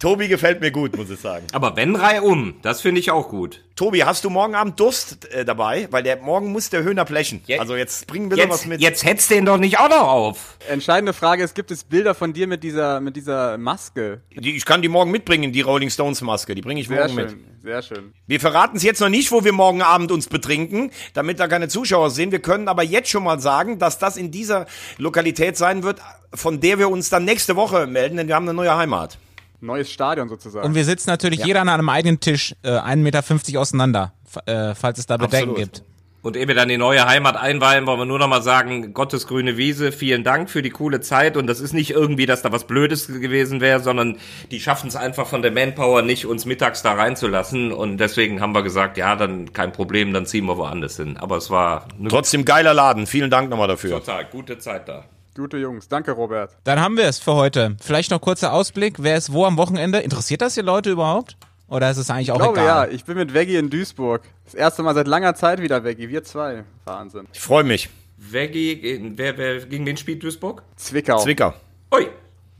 [SPEAKER 4] Tobi gefällt mir gut, muss ich sagen.
[SPEAKER 3] Aber wenn reihum, das finde ich auch gut.
[SPEAKER 4] Tobi, hast du morgen Abend Durst äh, dabei? Weil der morgen muss der Höhner blechen.
[SPEAKER 3] Je-
[SPEAKER 4] also jetzt bringen wir was
[SPEAKER 3] Jetzt,
[SPEAKER 4] mit.
[SPEAKER 3] jetzt hetzt den doch nicht auch noch auf.
[SPEAKER 5] Entscheidende Frage ist, gibt es Bilder von dir mit dieser, mit dieser Maske?
[SPEAKER 4] Die, ich kann die morgen mitbringen, die Rolling Stones Maske. Die bringe ich
[SPEAKER 5] Sehr
[SPEAKER 4] morgen
[SPEAKER 5] schön,
[SPEAKER 4] mit.
[SPEAKER 5] sehr schön.
[SPEAKER 4] Wir verraten es jetzt noch nicht, wo wir morgen Abend uns betrinken, damit da keine Zuschauer sehen. Wir können aber jetzt schon mal sagen, dass das in dieser Lokalität sein wird, von der wir uns dann nächste Woche melden, denn wir haben eine neue Heimat.
[SPEAKER 5] Neues Stadion sozusagen.
[SPEAKER 2] Und wir sitzen natürlich jeder an einem eigenen Tisch, äh, 1,50 Meter auseinander, äh, falls es da Bedenken
[SPEAKER 4] Absolut.
[SPEAKER 2] gibt.
[SPEAKER 3] Und ehe wir dann die neue Heimat einweihen, wollen wir nur noch mal sagen, Gottes grüne Wiese, vielen Dank für die coole Zeit. Und das ist nicht irgendwie, dass da was Blödes gewesen wäre, sondern die schaffen es einfach von der Manpower nicht, uns mittags da reinzulassen. Und deswegen haben wir gesagt, ja, dann kein Problem, dann ziehen wir woanders hin. Aber es war
[SPEAKER 4] Trotzdem geiler Laden. Vielen Dank nochmal dafür.
[SPEAKER 3] total gute Zeit da.
[SPEAKER 5] Gute Jungs. Danke, Robert.
[SPEAKER 2] Dann haben wir es für heute. Vielleicht noch kurzer Ausblick. Wer ist wo am Wochenende? Interessiert das die Leute überhaupt? Oder ist es eigentlich auch
[SPEAKER 5] Ich glaube ja,
[SPEAKER 2] egal?
[SPEAKER 5] ich bin mit Veggie in Duisburg. Das erste Mal seit langer Zeit wieder Veggie. Wir zwei. Wahnsinn.
[SPEAKER 4] Ich freue mich.
[SPEAKER 3] Veggie, gegen- wer, wer, gegen wen spielt Duisburg?
[SPEAKER 5] Zwickau.
[SPEAKER 4] Zwicker.
[SPEAKER 3] Ui,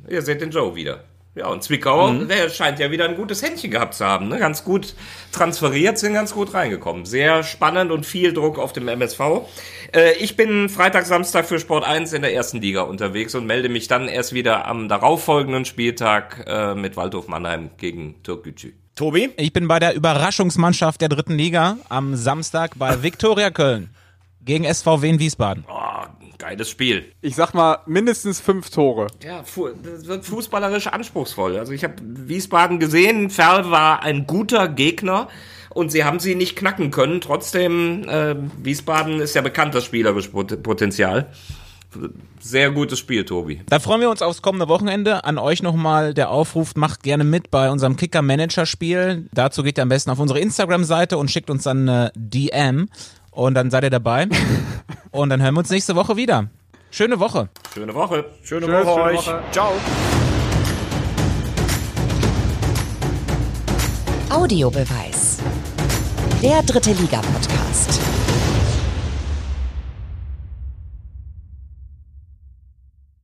[SPEAKER 3] ihr seht den Joe wieder. Ja, und Zwickau, der scheint ja wieder ein gutes Händchen gehabt zu haben. Ne? Ganz gut transferiert, sind ganz gut reingekommen. Sehr spannend und viel Druck auf dem MSV. Äh, ich bin Freitag, Samstag für Sport 1 in der ersten Liga unterwegs und melde mich dann erst wieder am darauffolgenden Spieltag äh, mit Waldhof Mannheim gegen Türkgücü.
[SPEAKER 4] Tobi?
[SPEAKER 2] Ich bin bei der Überraschungsmannschaft der dritten Liga am Samstag bei (laughs) Viktoria Köln gegen SVW in Wiesbaden.
[SPEAKER 3] Oh, geiles Spiel.
[SPEAKER 5] Ich sag mal, mindestens fünf Tore.
[SPEAKER 3] Ja, fu das wird fußballerisch anspruchsvoll. Also ich habe Wiesbaden gesehen, Ferl war ein guter Gegner und sie haben sie nicht knacken können. Trotzdem, äh, Wiesbaden ist ja bekannt, das spielerische Pot Potenzial. Sehr gutes Spiel, Tobi.
[SPEAKER 2] Da freuen wir uns aufs kommende Wochenende. An euch nochmal der Aufruf, macht gerne mit bei unserem Kicker-Manager-Spiel. Dazu geht ihr am besten auf unsere Instagram-Seite und schickt uns dann eine DM und dann seid ihr dabei. und dann hören wir uns nächste Woche wieder. Schöne Woche.
[SPEAKER 3] Schöne Woche.
[SPEAKER 4] Schöne
[SPEAKER 5] Tschüss,
[SPEAKER 4] Woche
[SPEAKER 5] schöne
[SPEAKER 4] euch.
[SPEAKER 5] Woche.
[SPEAKER 4] Ciao.
[SPEAKER 1] Audiobeweis. Der dritte Liga-Podcast.